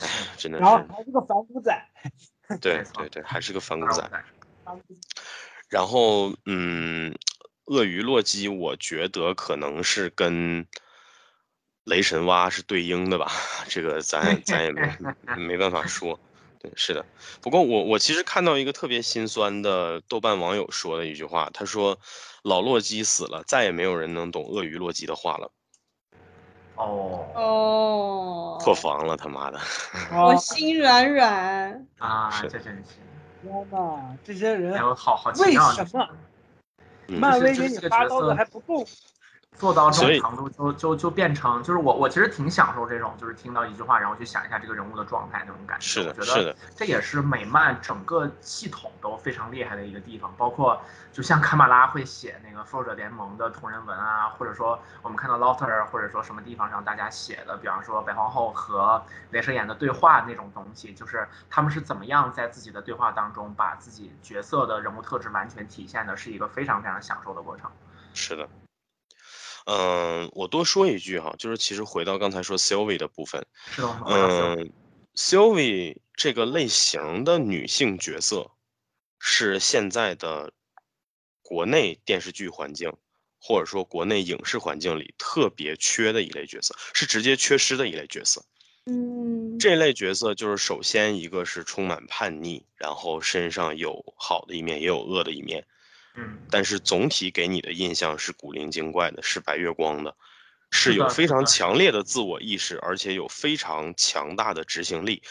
哎，真的是。然后还是个反骨仔。对对对，还是个反骨仔。然后嗯。鳄鱼洛基，我觉得可能是跟雷神蛙是对应的吧，这个咱咱也没没办法说。对，是的。不过我我其实看到一个特别心酸的豆瓣网友说的一句话，他说：“老洛基死了，再也没有人能懂鳄鱼洛基的话了。”哦哦，破防了，他妈的！我心软软啊，这真是天呐，这些人好好为什么？漫威给你发刀子还不够。做到这种程度，就就就变成，就是我我其实挺享受这种，就是听到一句话，然后去想一下这个人物的状态那种感觉。是的，是的，这也是美漫整个系统都非常厉害的一个地方。包括就像卡马拉会写那个复仇者联盟的同人文啊，或者说我们看到 Lofter 或者说什么地方上大家写的，比方说白皇后和镭射眼的对话那种东西，就是他们是怎么样在自己的对话当中把自己角色的人物特质完全体现的，是一个非常非常享受的过程。是的。嗯，我多说一句哈，就是其实回到刚才说 Sylvie 的部分，嗯，Sylvie 这个类型的女性角色，是现在的国内电视剧环境，或者说国内影视环境里特别缺的一类角色，是直接缺失的一类角色。嗯，这类角色就是首先一个是充满叛逆，然后身上有好的一面，也有恶的一面。但是总体给你的印象是古灵精怪的，是白月光的，是有非常强烈的自我意识，而且有非常强大的执行力，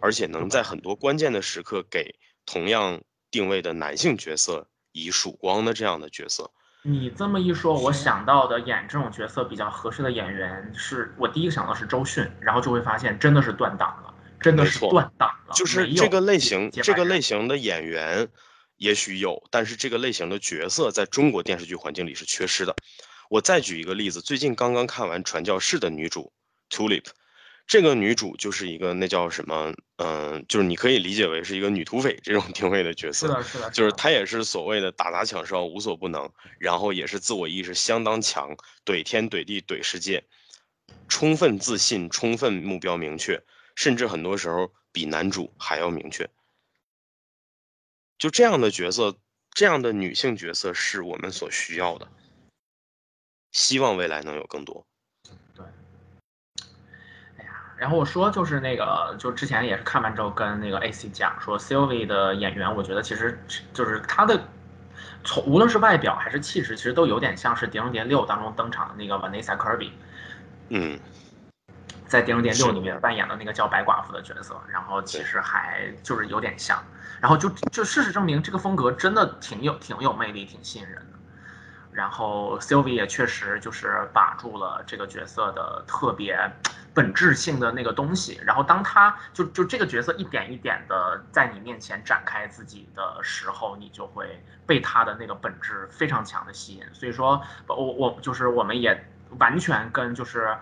而且能在很多关键的时刻给同样定位的男性角色以曙光的这样的角色。你这么一说，我想到的演这种角色比较合适的演员，是我第一个想到是周迅，然后就会发现真的是断档了，真的是断档了，就是这个类型这个类型的演员。也许有，但是这个类型的角色在中国电视剧环境里是缺失的。我再举一个例子，最近刚刚看完《传教士》的女主 Tulip，这个女主就是一个那叫什么，嗯，就是你可以理解为是一个女土匪这种定位的角色。是的，是的，就是她也是所谓的打砸抢烧无所不能，然后也是自我意识相当强，怼天怼地怼世界，充分自信，充分目标明确，甚至很多时候比男主还要明确。就这样的角色，这样的女性角色是我们所需要的。希望未来能有更多。对。哎呀，然后我说就是那个，就之前也是看完之后跟那个 AC 讲说，Sylvie 的演员，我觉得其实就是她的，从无论是外表还是气质，其实都有点像是《碟中谍六》当中登场的那个 Vanessa Kirby。嗯。在《碟中谍六》里面扮演的那个叫白寡妇的角色，然后其实还就是有点像。然后就就事实证明，这个风格真的挺有挺有魅力，挺吸引人的。然后 Sylvie 也确实就是把住了这个角色的特别本质性的那个东西。然后当他就就这个角色一点一点的在你面前展开自己的时候，你就会被他的那个本质非常强的吸引。所以说，我我就是我们也完全跟就是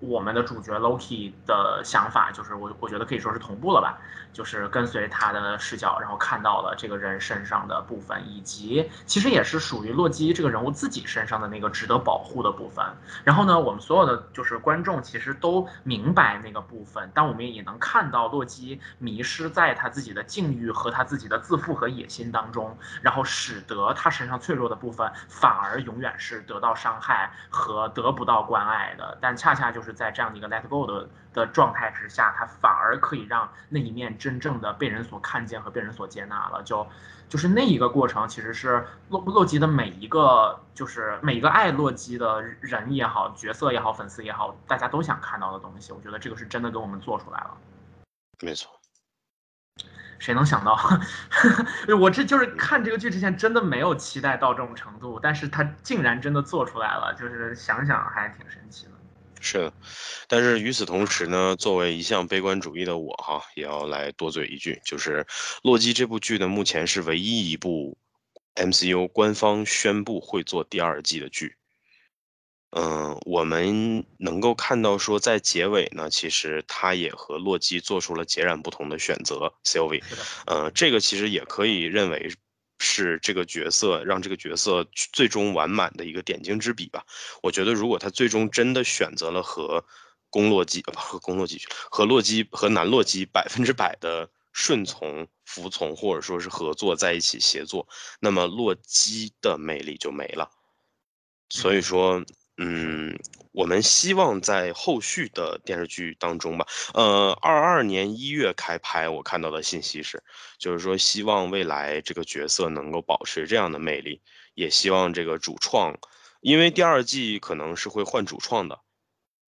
我们的主角 Loki 的想法，就是我我觉得可以说是同步了吧。就是跟随他的视角，然后看到了这个人身上的部分，以及其实也是属于洛基这个人物自己身上的那个值得保护的部分。然后呢，我们所有的就是观众其实都明白那个部分，但我们也能看到洛基迷失在他自己的境遇和他自己的自负和野心当中，然后使得他身上脆弱的部分反而永远是得到伤害和得不到关爱的。但恰恰就是在这样的一个 let go 的。的状态之下，他反而可以让那一面真正的被人所看见和被人所接纳了。就，就是那一个过程，其实是洛洛基的每一个，就是每一个爱洛基的人也好，角色也好，粉丝也好，大家都想看到的东西。我觉得这个是真的给我们做出来了。没错。谁能想到？我这就是看这个剧之前真的没有期待到这种程度，但是他竟然真的做出来了，就是想想还挺神奇的。是的，但是与此同时呢，作为一向悲观主义的我哈，也要来多嘴一句，就是《洛基》这部剧呢，目前是唯一一部 MCU 官方宣布会做第二季的剧。嗯，我们能够看到说，在结尾呢，其实他也和洛基做出了截然不同的选择。Sylvie，呃，这个其实也可以认为。是这个角色让这个角色最终完满的一个点睛之笔吧。我觉得，如果他最终真的选择了和公洛基不和公洛基和洛基和南洛基百分之百的顺从、服从，或者说是合作在一起协作，那么洛基的魅力就没了。所以说。嗯，我们希望在后续的电视剧当中吧，呃，二二年一月开拍，我看到的信息是，就是说希望未来这个角色能够保持这样的魅力，也希望这个主创，因为第二季可能是会换主创的，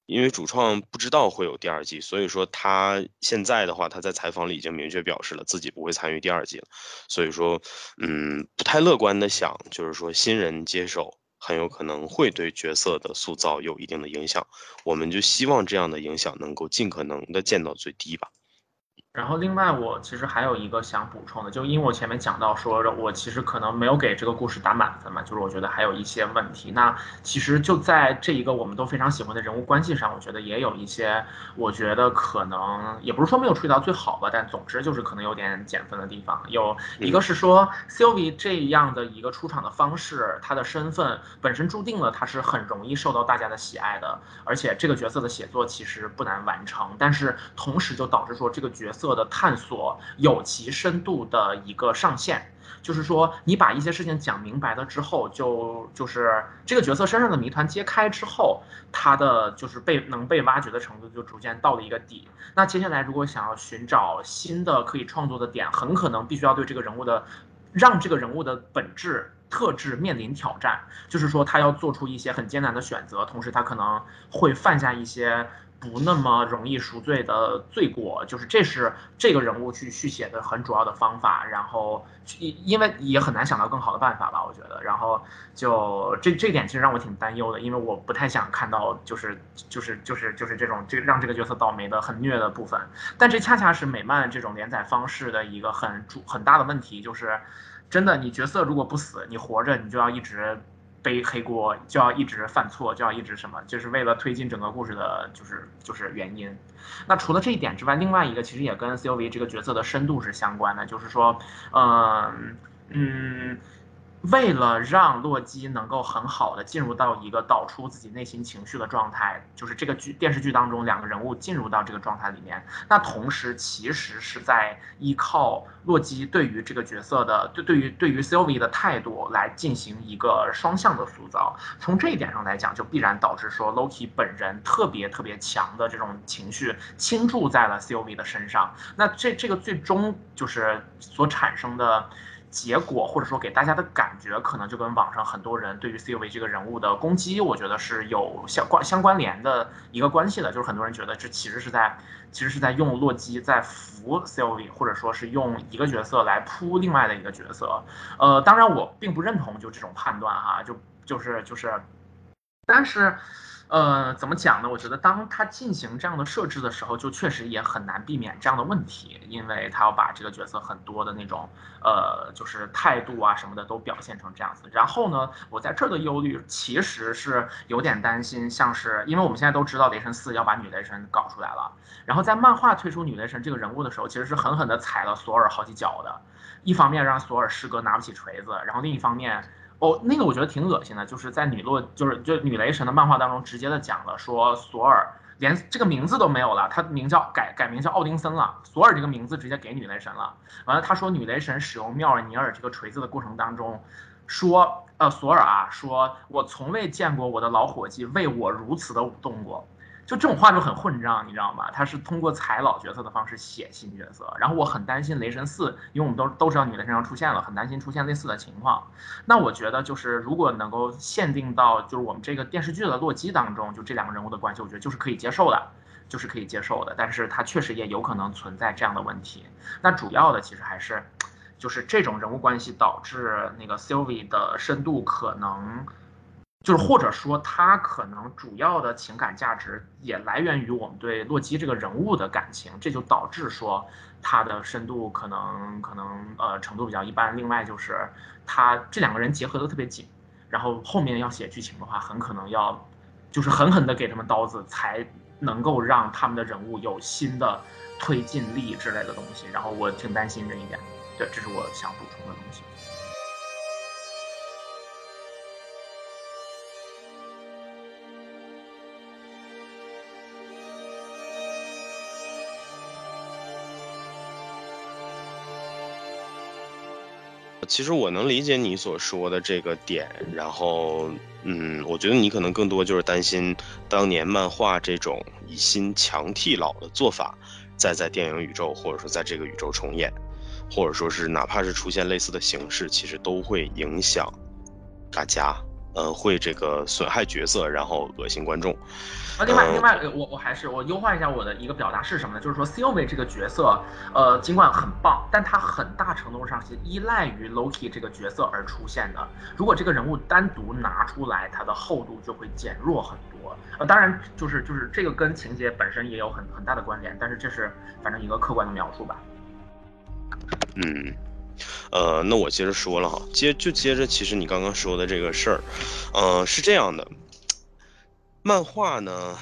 因为主创不知道会有第二季，所以说他现在的话，他在采访里已经明确表示了自己不会参与第二季了，所以说，嗯，不太乐观的想，就是说新人接手。很有可能会对角色的塑造有一定的影响，我们就希望这样的影响能够尽可能的降到最低吧。然后，另外我其实还有一个想补充的，就因为我前面讲到说，我其实可能没有给这个故事打满分嘛，就是我觉得还有一些问题。那其实就在这一个我们都非常喜欢的人物关系上，我觉得也有一些，我觉得可能也不是说没有处理到最好吧，但总之就是可能有点减分的地方。有一个是说，Sylvie 这样的一个出场的方式，她的身份本身注定了她是很容易受到大家的喜爱的，而且这个角色的写作其实不难完成，但是同时就导致说这个角色。色的探索有其深度的一个上限，就是说你把一些事情讲明白了之后，就就是这个角色身上的谜团揭开之后，他的就是被能被挖掘的程度就逐渐到了一个底。那接下来如果想要寻找新的可以创作的点，很可能必须要对这个人物的，让这个人物的本质特质面临挑战，就是说他要做出一些很艰难的选择，同时他可能会犯下一些。不那么容易赎罪的罪过，就是这是这个人物去续写的很主要的方法。然后，因因为也很难想到更好的办法吧，我觉得。然后就这这点其实让我挺担忧的，因为我不太想看到就是就是就是就是这种这让这个角色倒霉的很虐的部分。但这恰恰是美漫这种连载方式的一个很主很大的问题，就是真的你角色如果不死，你活着你就要一直。背黑锅就要一直犯错，就要一直什么，就是为了推进整个故事的，就是就是原因。那除了这一点之外，另外一个其实也跟 C O V 这个角色的深度是相关的，就是说，嗯嗯。为了让洛基能够很好的进入到一个导出自己内心情绪的状态，就是这个剧电视剧当中两个人物进入到这个状态里面，那同时其实是在依靠洛基对于这个角色的对对于对于 Sylvie 的态度来进行一个双向的塑造。从这一点上来讲，就必然导致说 Loki 本人特别特别强的这种情绪倾注在了 Sylvie 的身上。那这这个最终就是所产生的。结果或者说给大家的感觉，可能就跟网上很多人对于 c v 这个人物的攻击，我觉得是有相关相关联的一个关系的。就是很多人觉得这其实是在其实是在用洛基在扶 c v 或者说是用一个角色来铺另外的一个角色。呃，当然我并不认同就这种判断哈，就。就是就是，但是。呃，怎么讲呢？我觉得当他进行这样的设置的时候，就确实也很难避免这样的问题，因为他要把这个角色很多的那种，呃，就是态度啊什么的都表现成这样子。然后呢，我在这儿的忧虑其实是有点担心，像是因为我们现在都知道雷神四要把女雷神搞出来了，然后在漫画推出女雷神这个人物的时候，其实是狠狠地踩了索尔好几脚的，一方面让索尔师哥拿不起锤子，然后另一方面。哦，那个我觉得挺恶心的，就是在女洛，就是就女雷神的漫画当中，直接的讲了说索尔连这个名字都没有了，他名叫改改名叫奥丁森了，索尔这个名字直接给女雷神了。完了，他说女雷神使用妙尔尼尔这个锤子的过程当中，说呃索尔啊，说我从未见过我的老伙计为我如此的舞动过。就这种话就很混账，你知道吗？他是通过踩老角色的方式写新角色，然后我很担心雷神四，因为我们都都知道女雷神要出现了，很担心出现类似的情况。那我觉得就是如果能够限定到就是我们这个电视剧的洛基当中，就这两个人物的关系，我觉得就是可以接受的，就是可以接受的。但是它确实也有可能存在这样的问题。那主要的其实还是，就是这种人物关系导致那个 Sylvie 的深度可能。就是或者说，他可能主要的情感价值也来源于我们对洛基这个人物的感情，这就导致说他的深度可能可能呃程度比较一般。另外就是他这两个人结合的特别紧，然后后面要写剧情的话，很可能要就是狠狠的给他们刀子，才能够让他们的人物有新的推进力之类的东西。然后我挺担心这一点，对，这是我想补充的东西。其实我能理解你所说的这个点，然后，嗯，我觉得你可能更多就是担心当年漫画这种以新强替老的做法，再在电影宇宙或者说在这个宇宙重演，或者说是哪怕是出现类似的形式，其实都会影响大家。呃，会这个损害角色，然后恶心观众。啊，另外，另外，我我还是我优化一下我的一个表达是什么呢？就是说，Sylvie 这个角色，呃，尽管很棒，但他很大程度上是依赖于 Loki 这个角色而出现的。如果这个人物单独拿出来，它的厚度就会减弱很多。呃，当然，就是就是这个跟情节本身也有很很大的关联，但是这是反正一个客观的描述吧。嗯。呃，那我接着说了哈，接就接着，其实你刚刚说的这个事儿，呃，是这样的，漫画呢，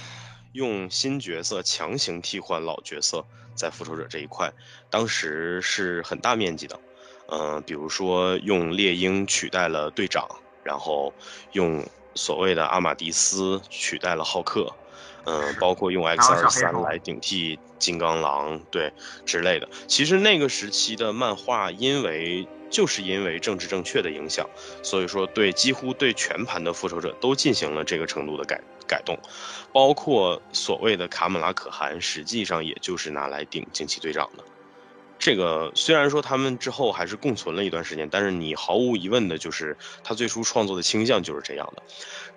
用新角色强行替换老角色，在复仇者这一块，当时是很大面积的，嗯，比如说用猎鹰取代了队长，然后用所谓的阿玛迪斯取代了浩克。嗯，包括用 X 二三来顶替金刚狼，对之类的。其实那个时期的漫画，因为就是因为政治正确的影响，所以说对几乎对全盘的复仇者都进行了这个程度的改改动，包括所谓的卡姆拉可汗，实际上也就是拿来顶惊奇队长的。这个虽然说他们之后还是共存了一段时间，但是你毫无疑问的就是他最初创作的倾向就是这样的。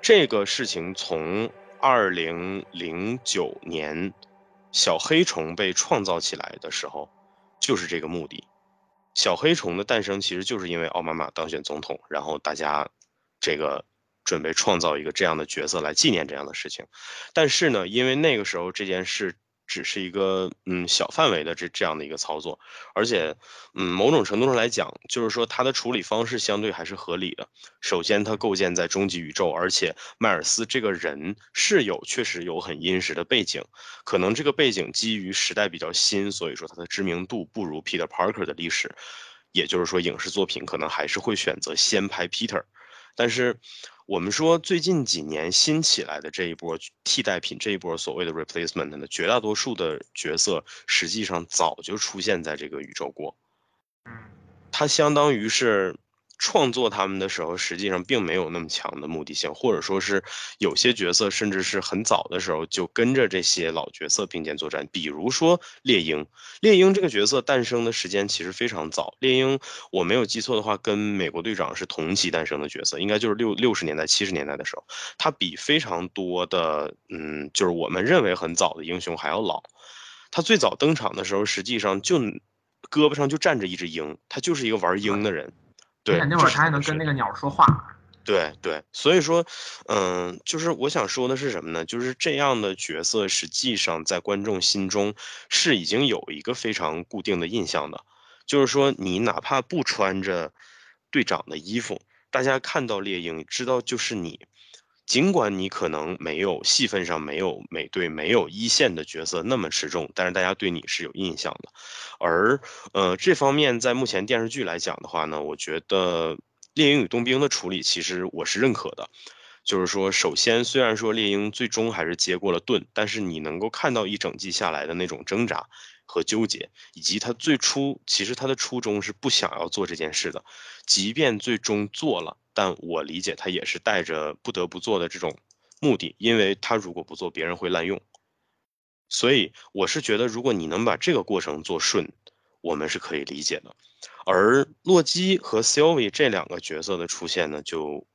这个事情从。二零零九年，小黑虫被创造起来的时候，就是这个目的。小黑虫的诞生其实就是因为奥巴马当选总统，然后大家这个准备创造一个这样的角色来纪念这样的事情。但是呢，因为那个时候这件事。只是一个嗯小范围的这这样的一个操作，而且嗯某种程度上来讲，就是说它的处理方式相对还是合理的。首先，它构建在终极宇宙，而且迈尔斯这个人是有确实有很殷实的背景，可能这个背景基于时代比较新，所以说他的知名度不如 Peter Parker 的历史，也就是说影视作品可能还是会选择先拍 Peter，但是。我们说最近几年新起来的这一波替代品，这一波所谓的 replacement 呢，绝大多数的角色实际上早就出现在这个宇宙过，嗯，它相当于是。创作他们的时候，实际上并没有那么强的目的性，或者说是有些角色甚至是很早的时候就跟着这些老角色并肩作战。比如说猎鹰，猎鹰这个角色诞生的时间其实非常早。猎鹰，我没有记错的话，跟美国队长是同期诞生的角色，应该就是六六十年代、七十年代的时候。他比非常多的，嗯，就是我们认为很早的英雄还要老。他最早登场的时候，实际上就胳膊上就站着一只鹰，他就是一个玩鹰的人。对，那会儿他还能跟那个鸟说话。对对，所以说，嗯，就是我想说的是什么呢？就是这样的角色，实际上在观众心中是已经有一个非常固定的印象的。就是说，你哪怕不穿着队长的衣服，大家看到猎鹰，知道就是你。尽管你可能没有戏份上没有美队没有一线的角色那么持重，但是大家对你是有印象的。而呃，这方面在目前电视剧来讲的话呢，我觉得。猎鹰与冬兵的处理，其实我是认可的。就是说，首先，虽然说猎鹰最终还是接过了盾，但是你能够看到一整季下来的那种挣扎和纠结，以及他最初其实他的初衷是不想要做这件事的，即便最终做了，但我理解他也是带着不得不做的这种目的，因为他如果不做，别人会滥用。所以，我是觉得，如果你能把这个过程做顺，我们是可以理解的。而洛基和 Sylvie 这两个角色的出现呢，就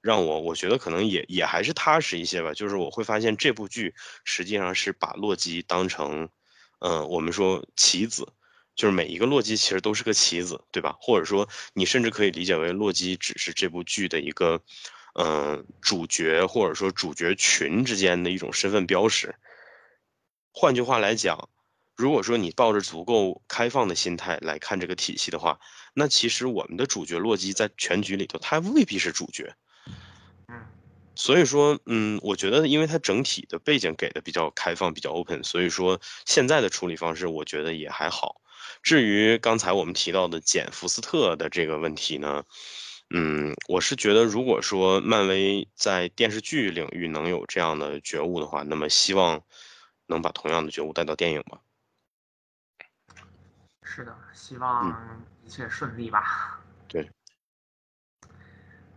让我我觉得可能也也还是踏实一些吧。就是我会发现这部剧实际上是把洛基当成，嗯，我们说棋子，就是每一个洛基其实都是个棋子，对吧？或者说你甚至可以理解为洛基只是这部剧的一个，嗯，主角或者说主角群之间的一种身份标识。换句话来讲。如果说你抱着足够开放的心态来看这个体系的话，那其实我们的主角洛基在全局里头，他未必是主角。嗯，所以说，嗯，我觉得，因为它整体的背景给的比较开放，比较 open，所以说现在的处理方式，我觉得也还好。至于刚才我们提到的简福斯特的这个问题呢，嗯，我是觉得，如果说漫威在电视剧领域能有这样的觉悟的话，那么希望能把同样的觉悟带到电影吧。是的，希望一切顺利吧。对。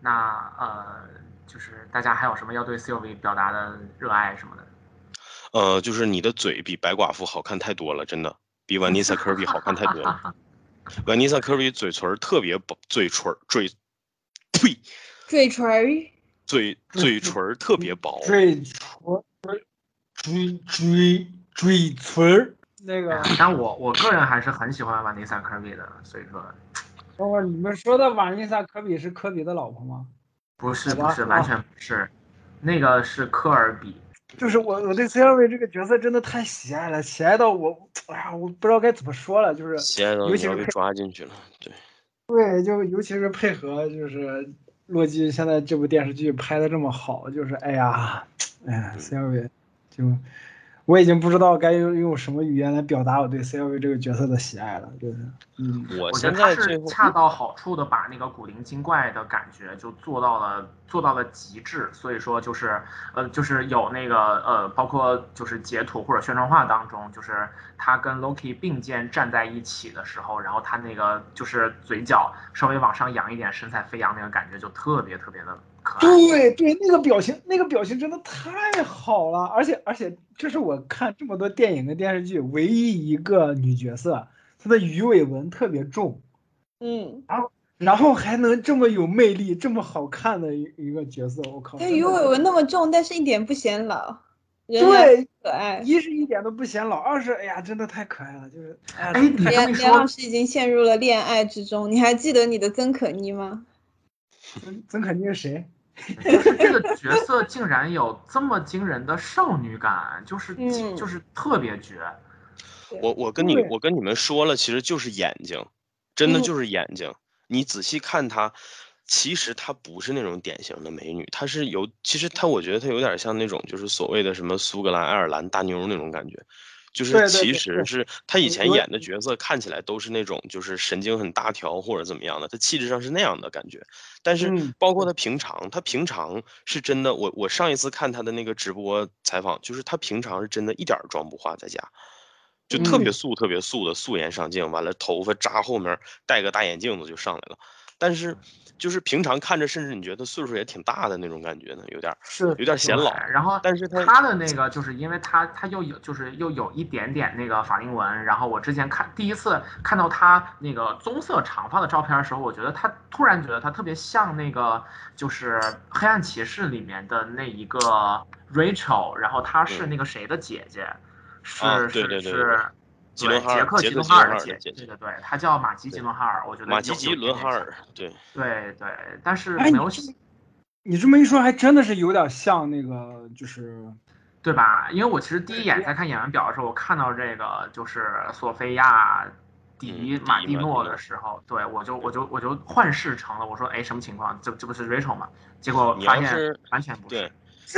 那呃，就是大家还有什么要对 Sylvie 表达的热爱什么的？呃，就是你的嘴比白寡妇好看太多了，真的，比 Vanessa Kirby 好看太多了。Vanessa Kirby 嘴唇特别薄，嘴唇嘴，呸，嘴唇嘴嘴唇特别薄，嘴唇嘴嘴嘴唇那个，但我我个人还是很喜欢 vanita kirby 的，所以说，等会儿你们说的瓦妮萨科比是科比的老婆吗？不是不是，完全不是，那个是科尔比。就是我我对 C 尔维这个角色真的太喜爱了，喜爱到我，哎呀，我不知道该怎么说了，就是喜爱到尤其是被抓进去了，对，对，就尤其是配合就是洛基现在这部电视剧拍的这么好，就是哎呀，哎呀，C 尔维就。我已经不知道该用用什么语言来表达我对 C L V 这个角色的喜爱了，就是，嗯，我觉得他是恰到好处的把那个古灵精怪的感觉就做到了做到了极致，所以说就是，呃，就是有那个呃，包括就是截图或者宣传画当中，就是他跟 Loki 并肩站在一起的时候，然后他那个就是嘴角稍微往上扬一点，神采飞扬那个感觉就特别特别的。对对，那个表情，那个表情真的太好了，而且而且，这是我看这么多电影跟电视剧唯一一个女角色，她的鱼尾纹特别重，嗯，然后然后还能这么有魅力，这么好看的一一个角色，我靠！她鱼尾纹那么重，但是一点不显老，对，可爱。一是一点都不显老，二是哎呀，真的太可爱了，就是哎，连连老师已经陷入了恋爱之中，你还记得你的曾可妮吗？曾曾可妮是谁？就是这个角色竟然有这么惊人的少女感，就是就是特别绝。我我跟你我跟你们说了，其实就是眼睛，真的就是眼睛。你仔细看她，其实她不是那种典型的美女，她是有，其实她我觉得她有点像那种就是所谓的什么苏格兰爱尔兰大妞那种感觉。就是其实是他以前演的角色看起来都是那种就是神经很大条或者怎么样的，他气质上是那样的感觉。但是包括他平常，他平常是真的。我我上一次看他的那个直播采访，就是他平常是真的一点妆不化，在家就特别素特别素的素颜上镜，完了头发扎后面戴个大眼镜子就上来了。但是。就是平常看着，甚至你觉得岁数也挺大的那种感觉呢，有点是有点显老。然后，但是他的那个，就是因为他他又有就是又有一点点那个法令纹。然后我之前看第一次看到他那个棕色长发的照片的时候，我觉得他突然觉得他特别像那个就是黑暗骑士里面的那一个 Rachel，然后她是那个谁的姐姐，是是是。对，杰克·吉伦哈尔的姐姐，对对对，他叫马吉·吉伦哈尔，我觉得马吉·吉伦哈尔，对对对，但是没有你这么一说，还真的是有点像那个，就是对吧？因为我其实第一眼在看演员表的时候，我看到这个就是索菲亚·迪嗯马蒂诺迪马蒂诺的时候，对我就我就我就幻视成了，我说哎什么情况？这这不是 Rachel 吗？结果发现完全不是。对，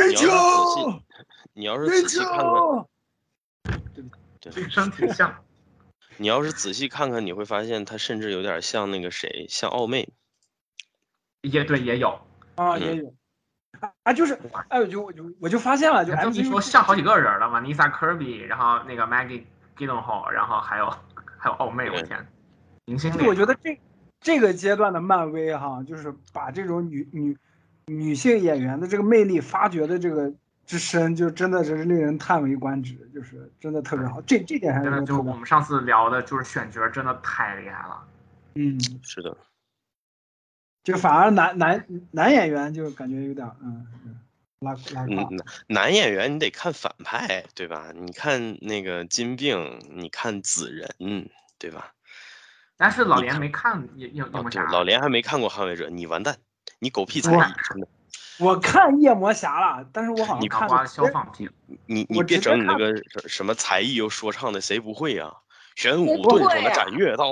你要是仔细，你要是仔细看看，这声挺像。你要是仔细看看，你会发现他甚至有点像那个谁，像奥妹。也对，也有。啊，嗯也有啊，就是哎，我就我就我就发现了，就这么一说，像好几个人了嘛，Nisa Kirby，然后那个 Maggie Gyllenhaal，然后还有还有奥妹，我天，明星就。我觉得这这个阶段的漫威哈，就是把这种女女女性演员的这个魅力发掘的这个之深，就真的是令人叹为观止，就是真的特别好。这这点还是真的。就我们上次聊的，就是选角真的太厉害了。嗯，是的，就反而男男男演员就感觉有点嗯嗯拉拉嗯胯。，男男演员你得看反派，对吧？你看那个金病，你看紫人，对吧？但是老连没看，有有有哦，老连还没看过《捍卫者》，你完蛋，你狗屁才艺，真的，我看夜魔侠了，但是我好像你看过脑瓜消放屁。你你别整你那个什什么才艺又说唱的，谁不会呀？玄武盾上的斩月刀，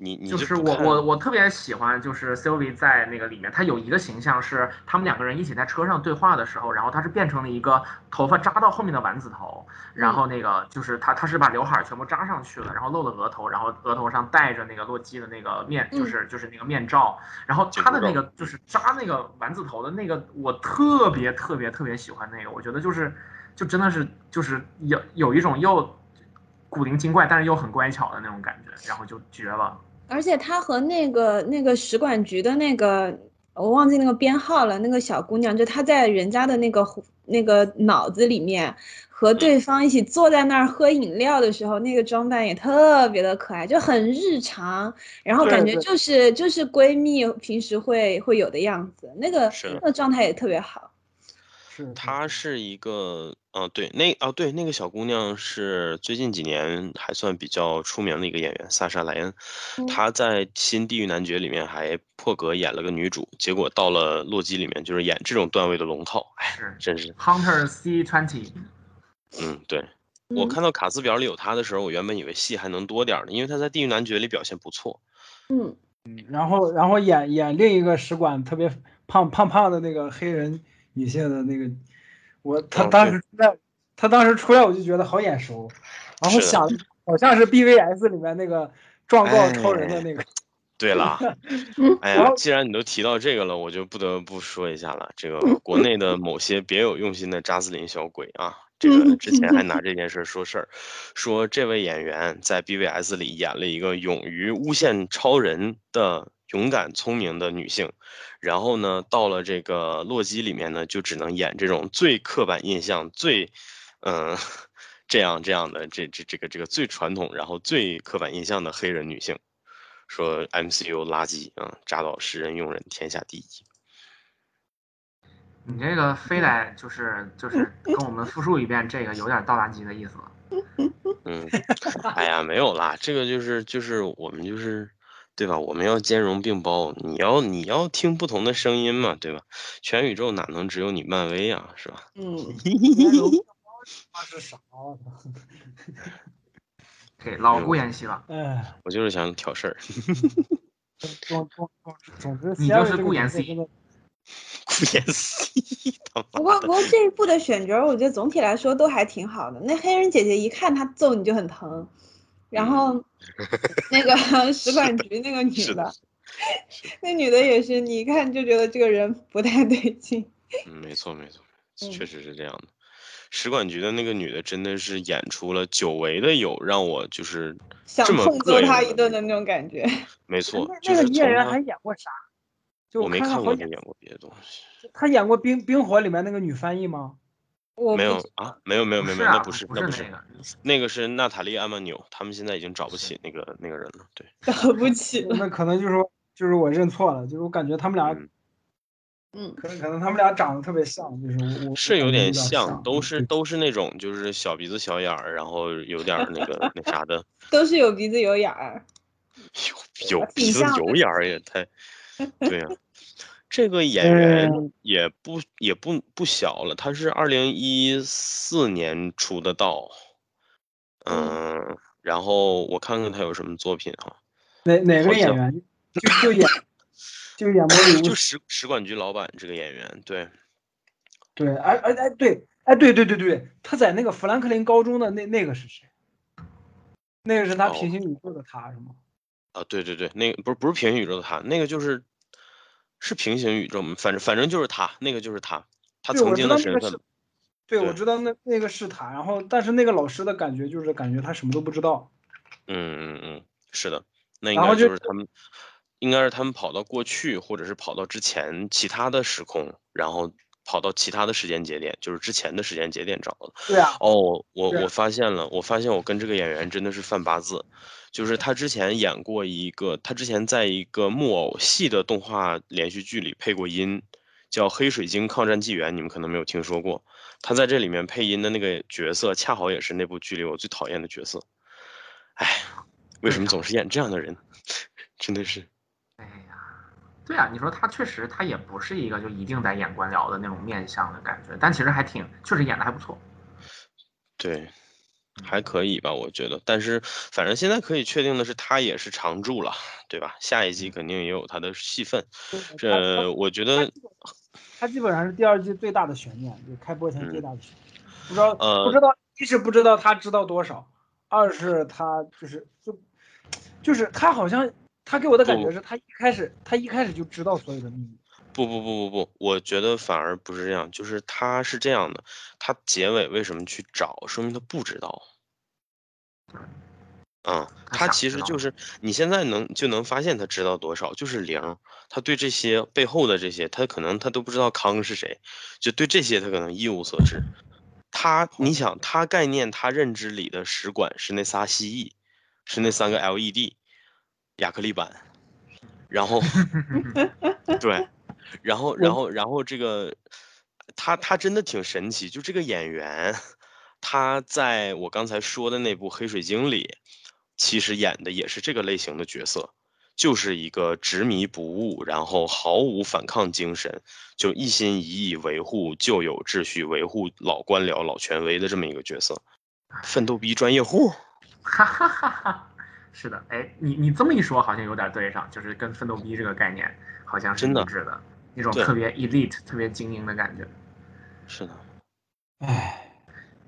你你就是我我我特别喜欢，就是 Sylvie 在那个里面，他有一个形象是他们两个人一起在车上对话的时候，然后他是变成了一个头发扎到后面的丸子头，然后那个就是他他是把刘海全部扎上去了，然后露了额头，然后额头上戴着那个洛基的那个面，嗯。就是就是那个面罩，然后他的那个就是扎那个丸子头的那个，我特别特别特别喜欢那个，我觉得就是就真的是就是有有一种又古灵精怪，但是又很乖巧的那种感觉，然后就绝了。而且她和那个那个使馆局的那个，我忘记那个编号了，那个小姑娘，就她在人家的那个那个脑子里面，和对方一起坐在那儿喝饮料的时候，那个装扮也特别的可爱，就很日常，然后感觉就是就是闺蜜平时会会有的样子，那个是。那个状态也特别好。是她是一个，嗯、对，那哦对，那个小姑娘是最近几年还算比较出名的一个演员，萨莎莱恩。嗯她在《新地狱男爵》里面还破格演了个女主，结果到了洛基里面就是演这种段位的龙套，哎，是真是，Hunter C twenty，嗯，对。我嗯看到卡斯表里有她的时候，我原本以为戏还能多点儿呢，因为她在《地狱男爵》里表现不错。嗯，然后然后演演另一个使馆特别胖胖胖的那个黑人女性的那个，我他当时出来，他当时出来我就觉得好眼熟，然后想好像是 BVS 里面那个状告超人的那个，对啦，哎，呀既然你都提到这个了，我就不得不说一下了。这个国内的某些别有用心的扎斯林小鬼啊，这个之前还拿这件事儿说事儿，说这位演员在 BVS 里演了一个勇于诬陷超人的勇敢聪明的女性，然后呢，到了这个洛基里面呢，就只能演这种最刻板印象、最嗯、这样这样的这这这个这个最传统，然后最刻板印象的黑人女性。说 MCU 垃圾啊，扎导识人用人，天下第一。你这个非得就是就是跟我们复述一遍，这个有点倒垃圾的意思了。嗯，哎呀，没有啦，这个就是就是我们就是对吧？我们要兼容并包，你要你要听不同的声音嘛，对吧？全宇宙哪能只有你漫威啊，是吧？嗯，他是啥？老顾演戏了，哎，我就是想挑事儿，总总总总之，你就是这个顾妍希角色真的顾妍希，他不过不过这一部的选角，我觉得总体来说都还挺好的。那黑人姐姐一看她揍你就很疼，然后那个 使馆局那个女的，那女的也是，你一看就觉得这个人不太对劲。嗯，没错没错，嗯确实是这样的。使馆局的那个女的真的是演出了久违的有让我就是想这么痛揍她一顿的那种感觉。没错那，就是那个艺人还演过啥？就我没看过她演过别的东西，他演过冰冰火里面那个女翻译吗？没有啊，没有没有没有没有，啊那不是不那不是是那个，那个是娜塔莉·安曼纽，他们现在已经找不起那个那个人了。对，找不起了。那可能就是就是我认错了，就是我感觉他们俩嗯，嗯，可能可能他们俩长得特别像，就是是有点点像，都是都是那种就是小鼻子小眼儿，然后有点儿那个那啥的，都是有鼻子有眼儿。有有鼻子有眼儿也太，对呀、这个演员也不也不不小了，他是二零一四年出的道，嗯，然后我看看他有什么作品哈，哪哪个演员？就就演就演魔女，就使使馆局老板这个演员，对，对，哎哎哎，对，哎对对对对，他在那个富兰克林高中的那那个是谁？那个是他平行宇宙的他是吗？啊，对对对，那个不是不是平行宇宙的他，那个就是是平行宇宙吗？反正反正就是他，那个就是他，他曾经的身份。对，我知道那那个是他，然后但是那个老师的感觉就是感觉他什么都不知道。嗯嗯嗯，是的，那应该就是他们，应该是他们跑到过去，或者是跑到之前其他的时空，然后跑到其他的时间节点，就是之前的时间节点找的。对啊。哦，我我发现了，我发现我跟这个演员真的是犯八字。就是他之前演过一个，他之前在一个木偶戏的动画连续剧里配过音，叫《黑水晶抗战纪元》，你们可能没有听说过。他在这里面配音的那个角色，恰好也是那部剧里我最讨厌的角色。哎，为什么总是演这样的人？真的是。哎呀，对啊，你说他确实，他也不是一个就一定在演官僚的那种面相的感觉，但其实还挺，确实演的还不错。对。还可以吧，我觉得，但是反正现在可以确定的是，他也是常驻了，对吧？下一季肯定也有他的戏份。这我觉得，他基本上是第二季最大的悬念，就开播前最大的悬念。不知道，不知道，一是不知道他知道多少，二是他就是就就是他好像他给我的感觉是他一开始他一开始就知道所有的秘密。不不不不不，我觉得反而不是这样，就是他是这样的，他结尾为什么去找，说明他不知道。嗯，他其实就是你现在能就能发现他知道多少，就是零。他对这些背后的这些，他可能他都不知道康是谁，就对这些他可能一无所知。他，你想他概念，他认知里的使馆是那仨蜥蜴，是那三个 LED 亚克力板，然后 对。然后，然后，然后这个，他他真的挺神奇。就这个演员，他在我刚才说的那部《黑水晶》里，其实演的也是这个类型的角色，就是一个执迷不悟，然后毫无反抗精神，就一心一意维护旧有秩序、维护老官僚、老权威的这么一个角色，奋斗逼专业户。哈哈哈哈，是的，哎，你你这么一说，好像有点对上，就是跟奋斗逼这个概念好像是一致的。那种特别 elite、特别精英的感觉，是的。哎，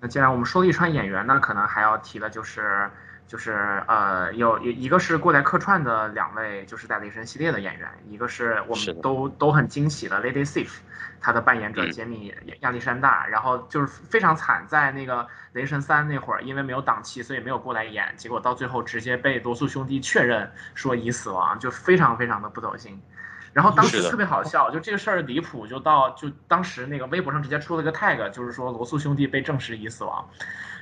那既然我们说了一串演员，那可能还要提的就是，就是呃，有有一个是过来客串的两位，就是在雷神系列的演员，一个是我们都都很惊喜的 Lady Sif，她的扮演者杰米亚历山大，然后就是非常惨，在那个雷神三那会儿，因为没有档期，所以没有过来演，结果到最后直接被罗素兄弟确认说已死亡，就非常非常的不走心。然后当时特别好笑，就这个事儿离谱，就到就当时那个微博上直接出了个 tag，就是说罗素兄弟被证实已死亡，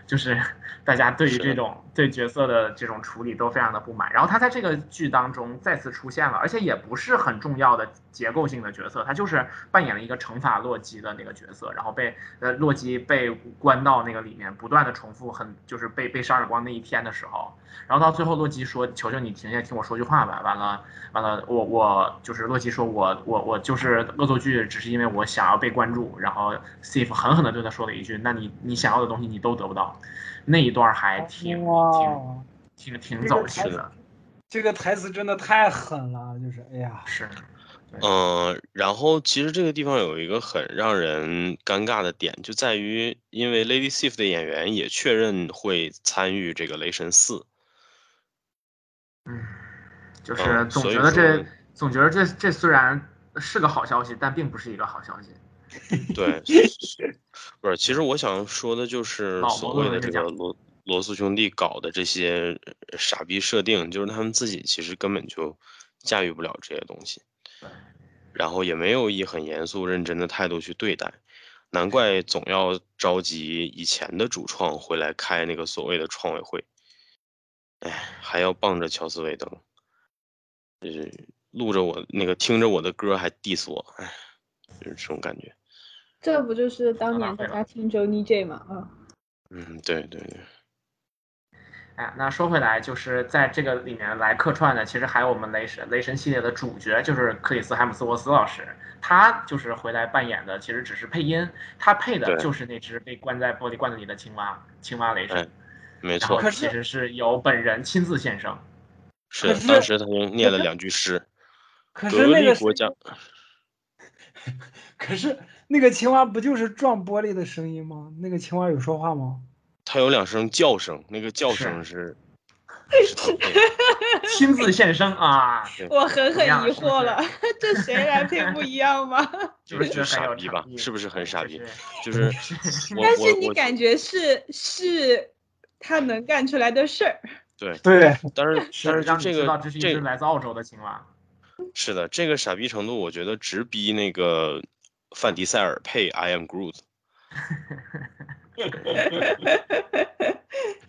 就是 大家对于这种对角色的这种处理都非常的不满。然后他在这个剧当中再次出现了，而且也不是很重要的结构性的角色，他就是扮演了一个惩罚洛基的那个角色，然后被呃洛基被关到那个里面，不断的重复很就是被被扇耳光那一天的时候。然后到最后，洛基说：“求求你停下，听我说句话吧。”完了，完了，我我就是洛基说：“我我我就是恶作剧，只是因为我想要被关注。”然后 Steve 狠狠的对他说了一句：“那你你想要的东西你都得不到。”那一段还挺挺挺挺走心的。这个台词真的太狠了，就是哎呀，是。嗯，然后其实这个地方有一个很让人尴尬的点，就在于因为 Lady Sif 的演员也确认会参与这个雷神四。嗯，就是总觉得这总觉得这这虽然是个好消息，但并不是一个好消息。对，不是，其实我想说的就是所谓的这个罗罗素兄弟搞的这些傻逼设定，就是他们自己其实根本就驾驭不了这些东西，然后也没有以很严肃认真的态度去对待，难怪总要召集以前的主创回来开那个所谓的创委会。哎，还要傍着乔斯韦登，就是录着我那个听着我的歌还 diss 我，哎，就是这种感觉。这不就是当年大家听 Johnny J 吗？啊，嗯，对对对。哎，那说回来，就是在这个里面来客串的，其实还有我们雷神雷神系列的主角，就是克里斯海姆斯沃斯老师，他就是回来扮演的，其实只是配音，他配的就是那只被关在玻璃罐子里的青蛙，青蛙雷神。哎没错，其实是由本人亲自献声。是当时他就念了两句诗，可格是那个国家，可是那个青蛙不就是撞玻璃的声音吗？那个青蛙有说话吗？它有两声叫声，那个叫声是 亲自现身啊，我狠狠疑惑了，这谁来配不一样吗？就是觉得傻逼？吧是不是很傻逼？就就是但是你感觉是是他能干出来的事儿。对，对，但是但是让这个这是来自澳洲的青蛙。是的，这个傻逼程度，我觉得直逼那个范迪塞尔配 I am Groot。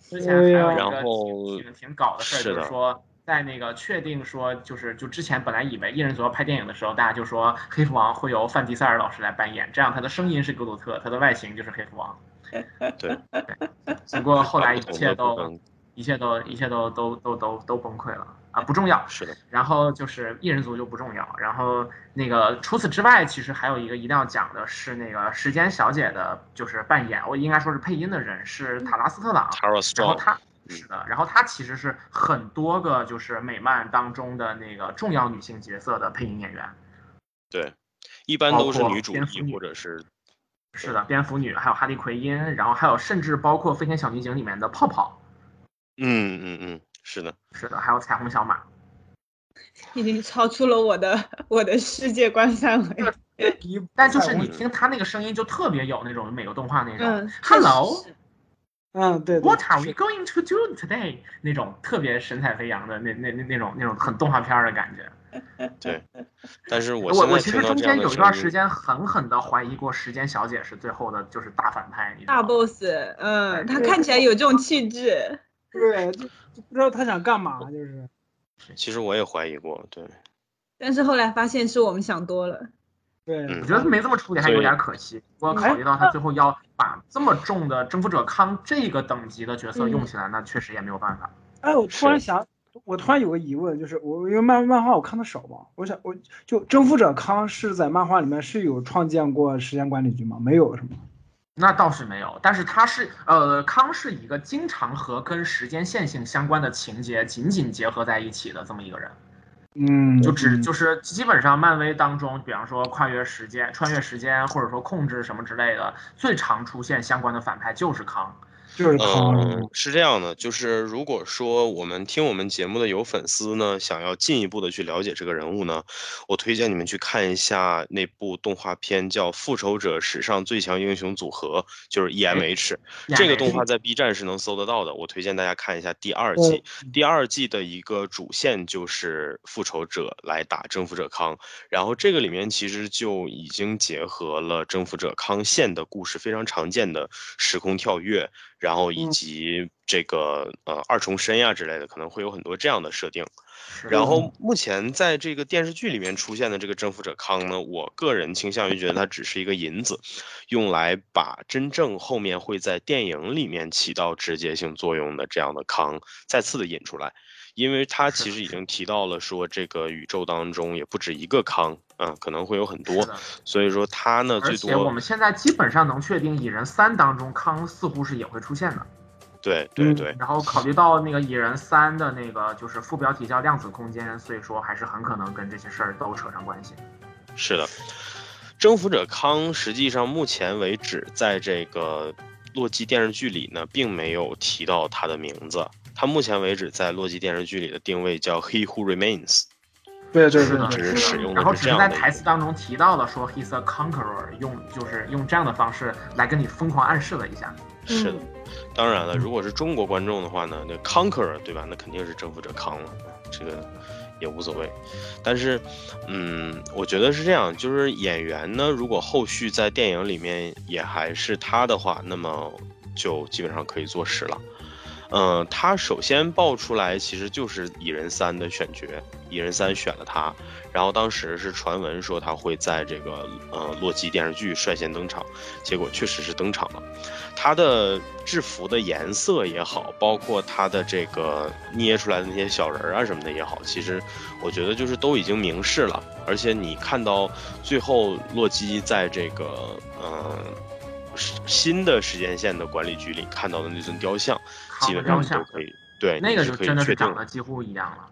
之前还有一哎个然后挺挺搞的事儿，就是说在那个确定说就是就之前本来以为一人左右拍电影的时候，大家就说黑蝠王会由范迪塞尔老师来扮演，这样他的声音是格鲁特，他的外形就是黑蝠王。对，不过后来一切都一切都一切都都都都都崩溃了啊，不重要。是的，然后就是异人族就不重要，然后那个除此之外，其实还有一个一定要讲的是那个时间小姐的，就是扮演我应该说是配音的人是塔拉斯特朗然后嗯是的，然后她其实是很多个就是美漫当中的那个重要女性角色的配音演员，对，一般都是女主或者是是的，蝙蝠女，还有哈利奎因，然后还有甚至包括飞天小女警里面的泡泡，嗯嗯嗯，是的，是的，还有彩虹小马，已经超出了我的我的世界观范围。但就是你听他那个声音就特别有那种美国动画那种、嗯 Hello。嗯，对对 What are we going to do today？那种特别神采飞扬的那那那那种那种很动画片儿的感觉。对。但是我我我其实中间有一段，时间狠狠的怀疑过时间小姐是最后的就是大反派，大？boss，嗯，他看起来有这种气质。对，就就不知道他想干嘛，就是其实我也怀疑过，对，但是后来发现是我们想多了。对，嗯我觉得没这么处理还有点可惜。不过考虑到他最后要把这么重的征服者康这个等级的角色用起来，那确实也没有办法。哎，我突然想，我突然有个疑问，就是我因为漫漫画我看的少嘛，我想我就征服者康是在漫画里面是有创建过时间管理局吗？没有是吗？那倒是没有，但是他是呃，康是一个经常和跟时间线性相关的情节紧紧结合在一起的这么一个人。嗯，就只嗯就是基本上漫威当中，比方说跨越时间、穿越时间，或者说控制什么之类的，最常出现相关的反派就是康。就是康，嗯，是这样的，就是如果说我们听我们节目的有粉丝呢，想要进一步的去了解这个人物呢，我推荐你们去看一下那部动画片叫《复仇者史上最强英雄组合》，就是 EMH。这个动画在 B 站是能搜得到的，我推荐大家看一下第二季。第二季的一个主线就是复仇者来打征服者康，然后这个里面其实就已经结合了征服者康线的故事，非常常见的时空跳跃，然后以嗯。及这个呃二重身呀之类的，可能会有很多这样的设定。然后目前在这个电视剧里面出现的这个征服者康呢，我个人倾向于觉得它只是一个引子，用来把真正后面会在电影里面起到直接性作用的这样的康再次的引出来，因为他其实已经提到了说这个宇宙当中也不止一个康，啊，可能会有很多，所以说他呢而最多且我们现在基本上能确定，蚁人三当中康似乎是也会出现的。嗯对对对，然后考虑到那个蚁人三的那个就是副标题叫量子空间，所以说还是很可能跟这些事儿都扯上关系。是的，征服者康实际上目前为止在这个洛基电视剧里呢，并没有提到他的名字。他目前为止在洛基电视剧里的定位叫 He Who Remains。对对是的，对对，是只是使用的然后只是在台词当中提到了说 he's a conqueror，用就是用这样的方式来跟你疯狂暗示了一下。是的嗯，当然了，如果是中国观众的话呢，那 Conqueror 对吧？那肯定是征服者康了，这个也无所谓。但是，嗯，我觉得是这样，就是演员呢，如果后续在电影里面也还是他的话，那么就基本上可以坐实了。嗯、他首先爆出来其实就是蚁人三的选角，蚁人三选了他，然后当时是传闻说他会在这个呃洛基电视剧率先登场，结果确实是登场了。他的制服的颜色也好，包括他的这个捏出来的那些小人儿啊什么的也好，其实我觉得就是都已经明示了。而且你看到最后洛基在这个呃新的时间线的管理局里看到的那尊雕像，基本上都可以对那个就真的是长得得几乎一样了。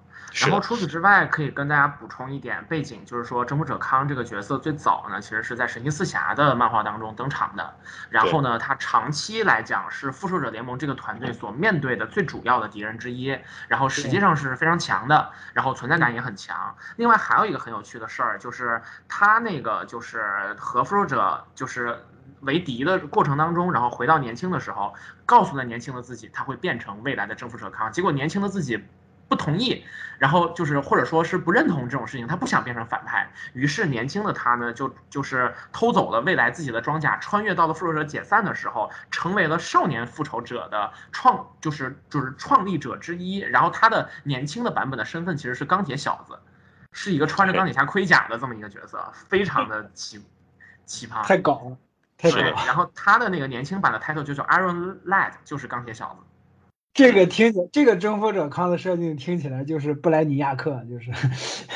然后除此之外，可以跟大家补充一点背景，就是说征服者康这个角色最早呢，其实是在神奇四侠的漫画当中登场的。然后呢，他长期来讲是复仇者联盟这个团队所面对的最主要的敌人之一。然后实际上是非常强的，然后存在感也很强。另外还有一个很有趣的事儿，就是他那个就是和复仇者就是为敌的过程当中，然后回到年轻的时候，告诉了年轻的自己他会变成未来的征服者康。结果年轻的自己。不同意，然后就是或者说是不认同这种事情，他不想变成反派，于是年轻的他呢，就就是偷走了未来自己的装甲，穿越到了复仇者解散的时候，成为了少年复仇者的创，就是就是创立者之一。然后他的年轻的版本的身份其实是钢铁小子，是一个穿着钢铁侠盔甲的这么一个角色，非常的奇奇葩，太搞，太对。，然后他的那个年轻版的 title 就叫 Iron Lad，就是钢铁小子。这个听起这个征服者康的设定听起来就是布莱尼亚克，就是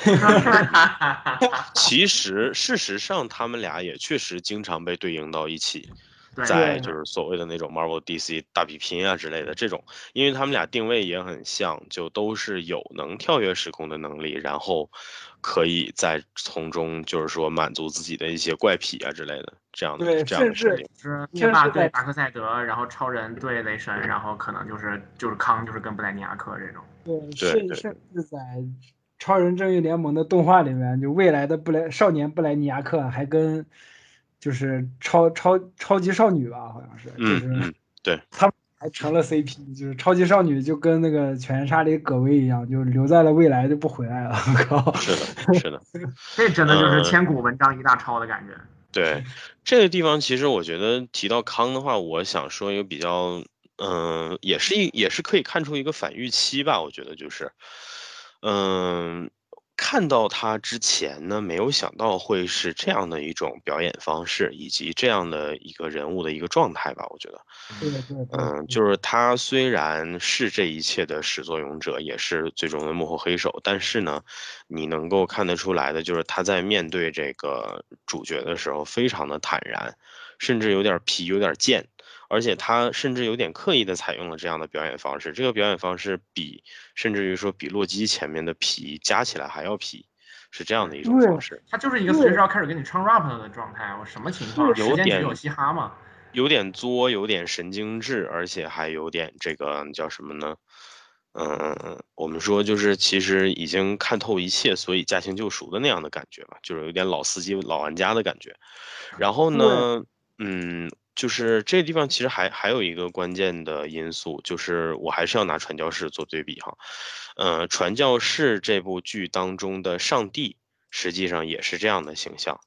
其实事实上他们俩也确实经常被对应到一起。在就是所谓的那种 Marvel DC 大比拼啊之类的这种，因为他们俩定位也很像，就都是有能跳跃时空的能力，然后可以在从中就是说满足自己的一些怪癖啊之类的这样的对这样的甚至设定。是甚至在灭霸对达克赛德，然后超人对雷神，然后可能就是就是康就是跟布莱尼亚克这种。对，甚甚至在超人正义联盟的动画里面，就未来的布莱少年布莱尼亚克还跟就是超超超级少女吧，好像是，就嗯是嗯，对，还成了 CP，就是超级少女就跟那个犬夜叉里葛薇一样，就留在了未来就不回来了。靠，是的，是的。这真的就是呃千古文章一大抄的感觉。对，这个地方其实我觉得提到康的话，我想说一个比较，嗯、也是一也是可以看出一个反预期吧。我觉得就是，嗯、看到他之前呢，没有想到会是这样的一种表演方式，以及这样的一个人物的一个状态吧。我觉得，对对对，嗯，就是他虽然是这一切的始作俑者，也是最终的幕后黑手，但是呢，你能够看得出来的，就是他在面对这个主角的时候，非常的坦然，甚至有点皮，有点贱，而且他甚至有点刻意的采用了这样的表演方式。这个表演方式比，甚至于说比洛基前面的皮加起来还要皮，是这样的一种方式。他就是一个随时要开始给你唱 rap 的状态，我什么情况？有点有嘻哈嘛。有点作，有点神经质，而且还有点这个叫什么呢？嗯，我们说就是其实已经看透一切，所以驾轻就熟的那样的感觉吧，就是有点老司机、老玩家的感觉。然后呢，嗯，就是这地方其实还还有一个关键的因素，就是我还是要拿传教士做对比哈。呃，传教士这部剧当中的上帝，实际上也是这样的形象。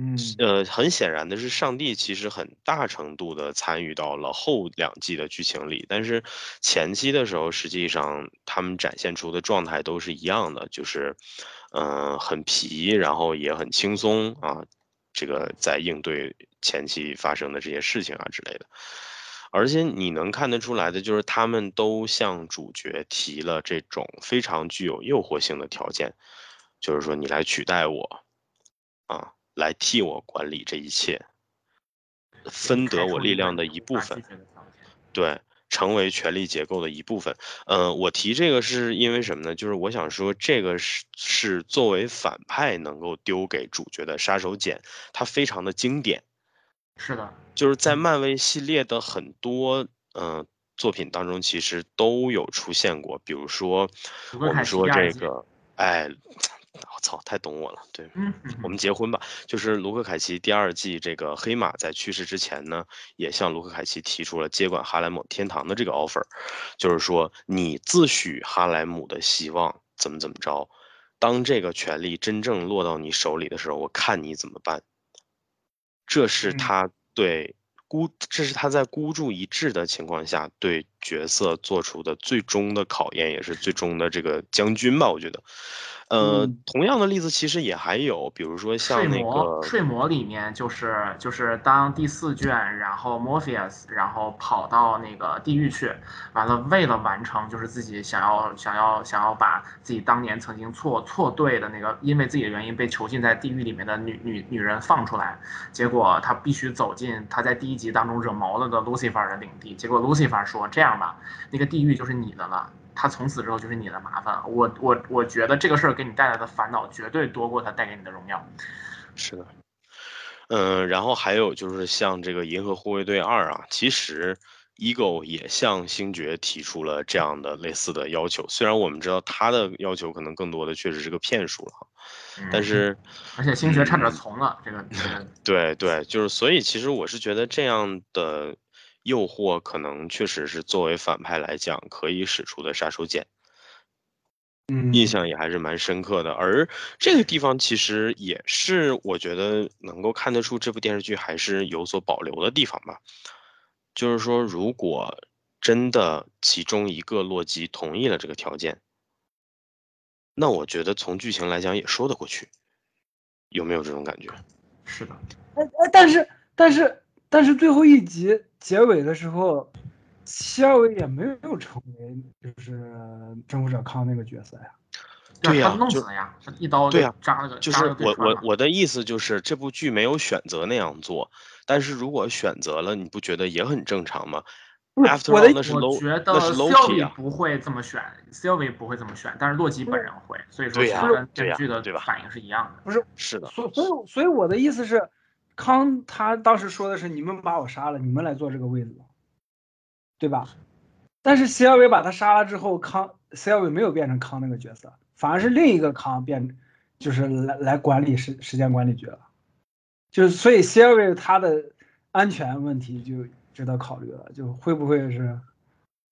嗯，呃，很显然的是，上帝其实很大程度的参与到了后两季的剧情里，但是前期的时候，实际上他们展现出的状态都是一样的，就是，嗯、很皮，然后也很轻松啊，这个在应对前期发生的这些事情啊之类的。而且你能看得出来的，就是他们都向主角提了这种非常具有诱惑性的条件，就是说你来取代我，啊，来替我管理这一切，分得我力量的一部分，对，成为权力结构的一部分。嗯，我提这个是因为什么呢？就是我想说，这个是是作为反派能够丢给主角的杀手锏，它非常的经典。是的，就是在漫威系列的很多嗯、呃作品当中，其实都有出现过。比如说，我们说这个，哎，我操，太懂我了。对，我们结婚吧。就是卢克凯奇第二季这个黑马在去世之前呢，也向卢克凯奇提出了接管哈莱姆天堂的这个 offer，就是说你自诩哈莱姆的希望怎么怎么着，当这个权力真正落到你手里的时候，我看你怎么办。这是嗯他对孤，这是他在孤注一掷的情况下对角色做出的最终的考验，也是最终的这个将军吧，我觉得。呃，嗯同样的例子其实也还有，比如说像那睡魔，个，睡魔里面就是就是当第四卷，然后 Morpheus 然后跑到那个地狱去，完了为了完成就是自己想要想要想要把自己当年曾经错错对的那个因为自己的原因被囚禁在地狱里面的女女女人放出来，结果他必须走进他在第一集当中惹毛了的 Lucifer 的领地，结果 Lucifer 说这样吧，那个地狱就是你的了。他从此之后就是你的麻烦，我我我觉得这个事儿给你带来的烦恼绝对多过他带给你的荣耀。是的，嗯，然后还有就是像这个《银河护卫队二》啊，其实 Ego 也向星爵提出了这样的类似的要求，虽然我们知道他的要求可能更多的确实是个骗术了哈，但嗯是而且星爵差点从了，这个这个 对对，就是所以其实我是觉得这样的诱惑可能确实是作为反派来讲可以使出的杀手锏。嗯，印象也还是蛮深刻的。而这个地方其实也是我觉得能够看得出这部电视剧还是有所保留的地方吧。就是说，如果真的其中一个洛基同意了这个条件，那我觉得从剧情来讲也说得过去。有没有这种感觉？是的，呃呃，但是但是但是最后一集结尾的时候，西尔维也没有成为就是征服者康那个角色呀。对呀他弄死就了呀，他一刀对呀扎了个，就是我我我的意思就是这部剧没有选择那样做，但是如果选择了，你不觉得也很正常吗？After 我的 all，那是我 low，觉得那是 Loki。不会这么选，Sylvie 不会这么选，但是洛基本人会，所以说对呀其实跟对呀电视剧的对吧反应是一样的。不是，是的，所所以所以我的意思是，康他当时说的是你们把我杀了，你们来坐这个位子，对吧？但是希尔维把他杀了之后，康希尔维没有变成康那个角色，反而是另一个康变，就是来来管理时时间管理局了。就是所以希尔维他的安全问题就值得考虑了，就会不会是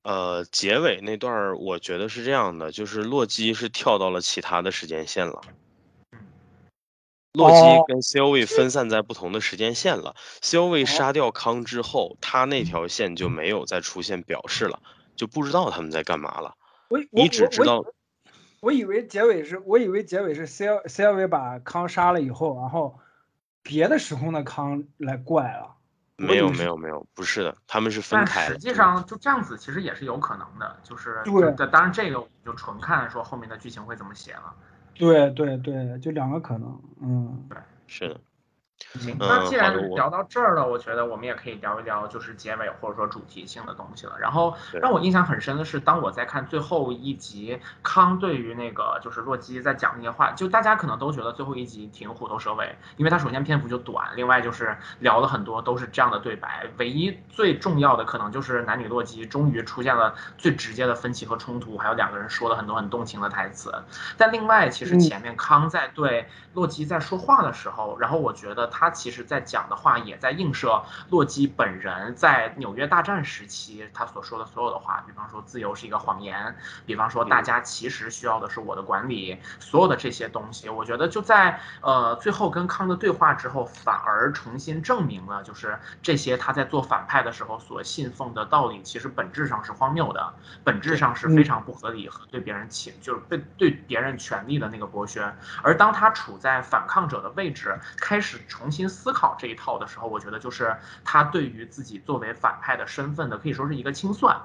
呃，结尾那段我觉得是这样的，就是洛基是跳到了其他的时间线了。洛基哦跟 Sylvie 分散在不同的时间线了。Sylvie 哦杀掉康之后，他那条线就没有再出现表示了，就不知道他们在干嘛了。我你只知道我以为结尾是，我以为结尾是 C L C L V 把康杀了以后，然后别的时空的康来怪了。没有没有没有，不是的，他们是分开的。实际上就这样子，其实也是有可能的，就是对就当然这个我们就纯看说后面的剧情会怎么写了。对对对，就两个可能，嗯，是的，嗯那既然聊到这儿了，我觉得我们也可以聊一聊就是结尾或者说主题性的东西了。然后让我印象很深的是，当我在看最后一集，康对于那个就是洛基在讲那些话，就大家可能都觉得最后一集挺虎头蛇尾，因为它首先篇幅就短，另外就是聊了很多都是这样的对白，唯一最重要的可能就是男女洛基终于出现了最直接的分歧和冲突，还有两个人说了很多很动情的台词。但另外，其实嗯前面康在对洛基在说话的时候，然后我觉得他其实在讲的话也在映射洛基本人在纽约大战时期他所说的所有的话，比方说自由是一个谎言，比方说大家其实需要的是我的管理，所有的这些东西，我觉得就在呃最后跟康的对话之后，反而重新证明了，就是这些他在做反派的时候所信奉的道理，其实本质上是荒谬的，本质上是非常不合理和对别人侵就是被对别人权利的那个剥削。而当他处在反抗者的位置，开始重新思考这一套的时候，我觉得就是他对于自己作为反派的身份的可以说是一个清算。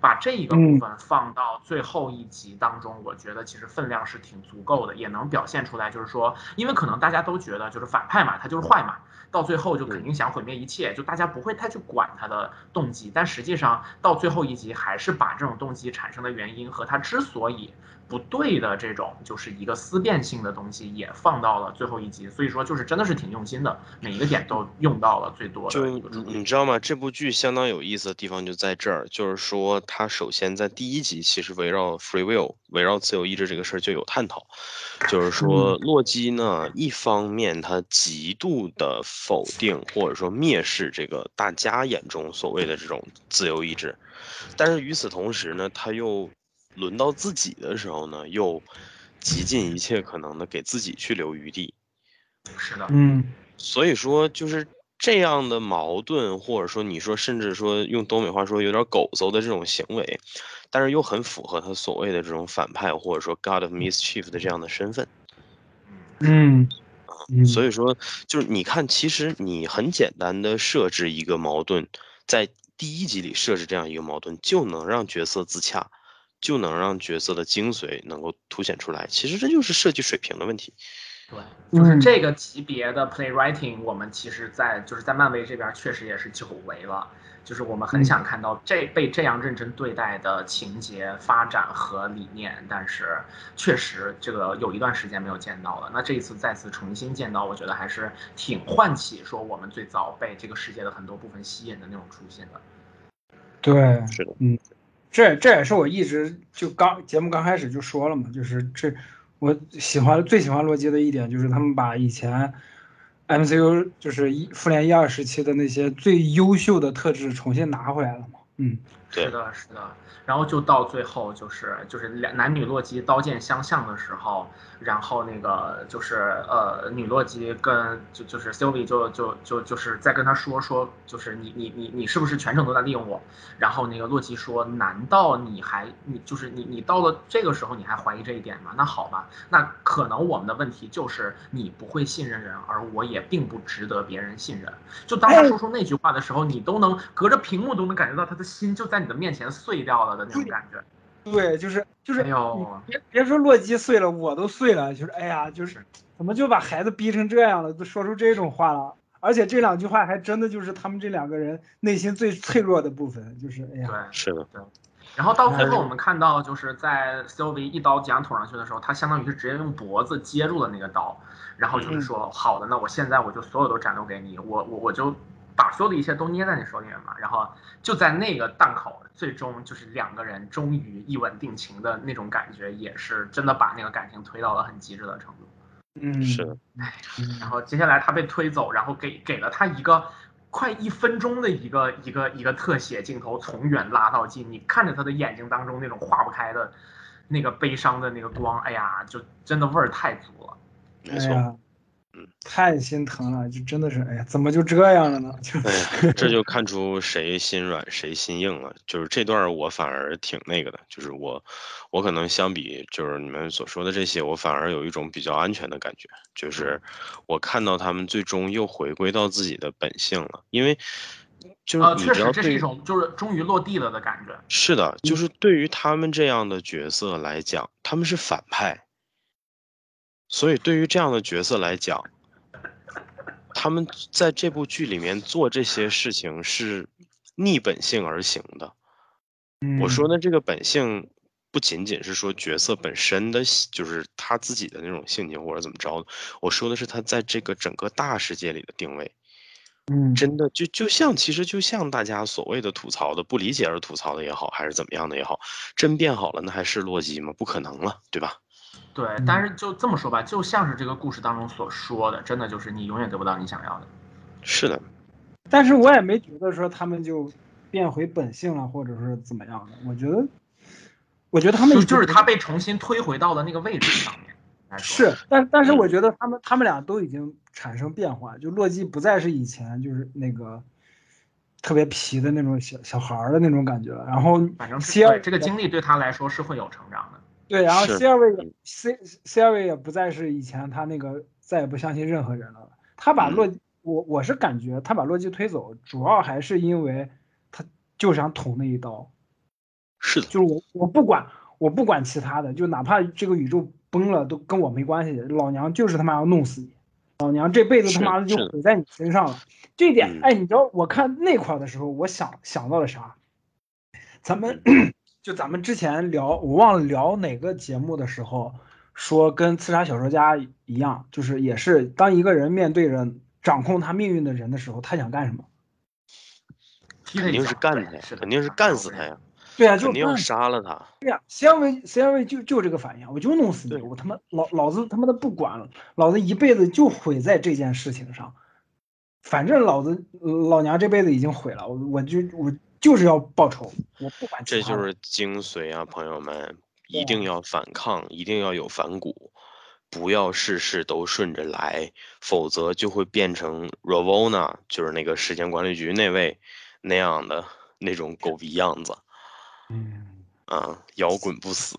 把这一个部分放到最后一集当中，我觉得其实分量是挺足够的，也能表现出来，就是说，因为可能大家都觉得就是反派嘛，他就是坏嘛，到最后就肯定想毁灭一切，就大家不会太去管他的动机，但实际上到最后一集还是把这种动机产生的原因和他之所以不对的这种就是一个思辨性的东西也放到了最后一集，所以说就是真的是挺用心的，每一个点都用到了最多的就你知道吗？这部剧相当有意思的地方就在这儿，就是说它首先在第一集其实围绕 free will，围绕自由意志这个事儿就有探讨，就是说洛基呢，一方面他极度的否定或者说蔑视这个大家眼中所谓的这种自由意志，但是与此同时呢，他又轮到自己的时候呢，又极尽一切可能的给自己去留余地。是的，嗯，所以说，就是这样的矛盾，或者说你说甚至说用东北话说有点狗搜的这种行为，但是又很符合他所谓的这种反派或者说 God of Mischief 的这样的身份。嗯，所以说就是你看，其实你很简单的设置一个矛盾，在第一集里设置这样一个矛盾，就能让角色自洽，就能让角色的精髓能够凸显出来。其实这就是设计水平的问题。对，就是这个级别的 playwriting，我们其实，在就是在漫威这边确实也是久违了。就是我们很想看到这被这样认真对待的情节发展和理念，但是确实这个有一段时间没有见到了。那这一次再次重新见到，我觉得还是挺唤起说我们最早被这个世界的很多部分吸引的那种初心的。对，是的，嗯，这这也是我一直就刚节目刚开始就说了嘛，就是这我喜欢最喜欢洛基的一点就是他们把以前。MCU 就是一复联一二时期的那些最优秀的特质重新拿回来了嘛？嗯，是的，是的。然后就到最后，就是就是两男女洛基刀剑相向的时候，然后那个就是呃女洛基跟就就是 Sylvie 就就就就是在跟他说说，就是你你你你是不是全程都在利用我？然后那个洛基说，难道你还你就是你你到了这个时候你还怀疑这一点吗？那好吧，那可能我们的问题就是你不会信任人，而我也并不值得别人信任。就当他说出那句话的时候，你都能隔着屏幕都能感觉到他的心就在你的面前碎掉了。的那种感觉，对，就是就是，哎呦，别别说洛基碎了，我都碎了。就是哎呀，就是怎么就把孩子逼成这样了，都说出这种话了。而且这两句话还真的就是他们这两个人内心最脆弱的部分，就是哎呀，对，是的，对。然后到最后我们看到，就是在 Sylvie 一刀将捅上去的时候，他相当于是直接用脖子接住了那个刀，然后就是说，好的，那我现在我就所有都展露给你，我我我就。把所有的一切都捏在你手里面嘛，然后就在那个档口，最终就是两个人终于一吻定情的那种感觉，也是真的把那个感情推到了很极致的程度。嗯，是的。然后接下来他被推走，然后给给了他一个快一分钟的一个一个一个特写镜头，从远拉到近，你看着他的眼睛当中那种化不开的那个悲伤的那个光，哎呀，就真的味儿太足了。没错。太心疼了，就真的是，哎呀，怎么就这样了呢？就，这就看出谁心软谁心硬了。就是这段我反而挺那个的，就是我，我可能相比就是你们所说的这些，我反而有一种比较安全的感觉，就是我看到他们最终又回归到自己的本性了，因为，就是确实这是一种就是终于落地了的感觉。是的，就是对于他们这样的角色来讲，他们是反派。所以，对于这样的角色来讲，他们在这部剧里面做这些事情是逆本性而行的。我说的这个本性，不仅仅是说角色本身的，就是他自己的那种性情或者怎么着的。我说的是他在这个整个大世界里的定位。嗯，真的就就像，其实就像大家所谓的吐槽的、不理解而吐槽的也好，还是怎么样的也好，真变好了，那还是洛基吗？不可能了，对吧？对，但是就这么说吧，就像是这个故事当中所说的，真的就是你永远得不到你想要的。是的，但是我也没觉得说他们就变回本性了，或者是怎么样的。我觉得，我觉得他们就是他被重新推回到了那个位置上面。是，但但是我觉得他们他们俩都已经产生变化，就洛基不再是以前就是那个特别皮的那种小小孩的那种感觉了。然后，反正对这个经历对他来说是会有成长的。对，然后 C 二位 C C 二位也不再是以前他那个再也不相信任何人了。他把洛我我是感觉他把洛基推走，主要还是因为他就想捅那一刀。是的，就是我我不管我不管其他的，就哪怕这个宇宙崩了都跟我没关系。老娘就是他妈要弄死你，老娘这辈子他妈的就毁在你身上了。这一点，哎，你知道我看那块的时候，我想想到了啥？咱们。就咱们之前聊，我忘了聊哪个节目的时候，说跟刺杀小说家一样，就是也是当一个人面对着掌控他命运的人的时候，他想干什么？肯定是干他呀，肯定是干死他呀。对啊，肯定要杀了他。对呀，C R V C R V 就就这个反应，我就弄死你，我他妈老老子他妈的不管了，老子一辈子就毁在这件事情上，反正老子老娘这辈子已经毁了，我我就我。就是要报仇，我不管。这就是精髓啊，朋友们，一定要反抗，一定要有反骨，不要事事都顺着来，否则就会变成 Ravona，就是那个时间管理局那位那样的那种狗逼样子。嗯，啊，摇滚不死。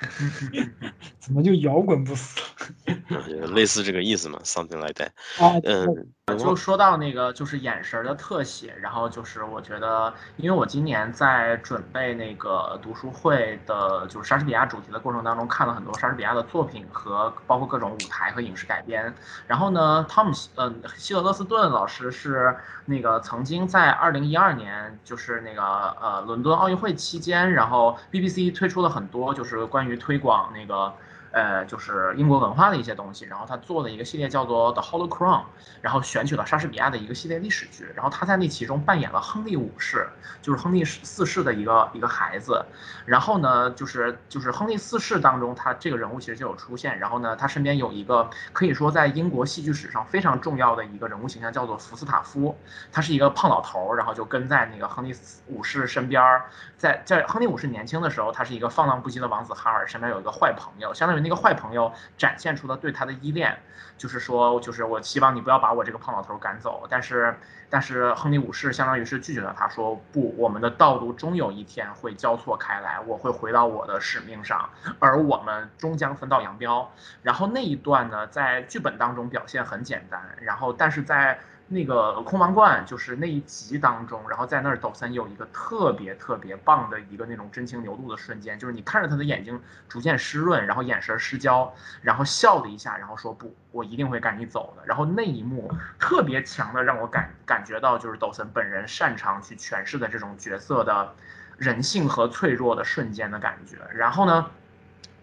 怎么就摇滚不死？类似这个意思嘛，something like that。啊，嗯，就说到那个就是眼神的特写，然后就是我觉得，因为我今年在准备那个读书会的，就是莎士比亚主题的过程当中，看了很多莎士比亚的作品和包括各种舞台和影视改编。然后呢，汤姆希嗯希德勒斯顿老师是那个曾经在二零一二年，就是那个呃伦敦奥运会期间，然后 BBC 推出了很多就是关于推广那个。呃，就是英国文化的一些东西，然后他做了一个系列叫做《The Hollow Crown》，然后选取了莎士比亚的一个系列历史剧，然后他在那其中扮演了亨利五世，就是亨利四世的一个一个孩子，然后呢，就是就是亨利四世当中，他这个人物其实就有出现，然后呢，他身边有一个可以说在英国戏剧史上非常重要的一个人物形象，叫做福斯塔夫，他是一个胖老头，然后就跟在那个亨利五世身边，在在亨利五世年轻的时候，他是一个放浪不羁的王子哈尔，身边有一个坏朋友，相当于。那个坏朋友展现出了对他的依恋，就是说，就是我希望你不要把我这个胖老头赶走。但是，但是亨利五世相当于是拒绝了他，说不，我们的道路终有一天会交错开来，我会回到我的使命上，而我们终将分道扬镳。然后那一段呢，在剧本当中表现很简单，然后但是在。那个空王冠就是那一集当中，然后在那儿抖森有一个特别特别棒的一个那种真情流露的瞬间，就是你看着他的眼睛逐渐湿润，然后眼神失焦，然后笑了一下，然后说不，我一定会赶你走的。然后那一幕特别强的让我感感觉到，就是抖森本人擅长去诠释的这种角色的人性和脆弱的瞬间的感觉。然后呢？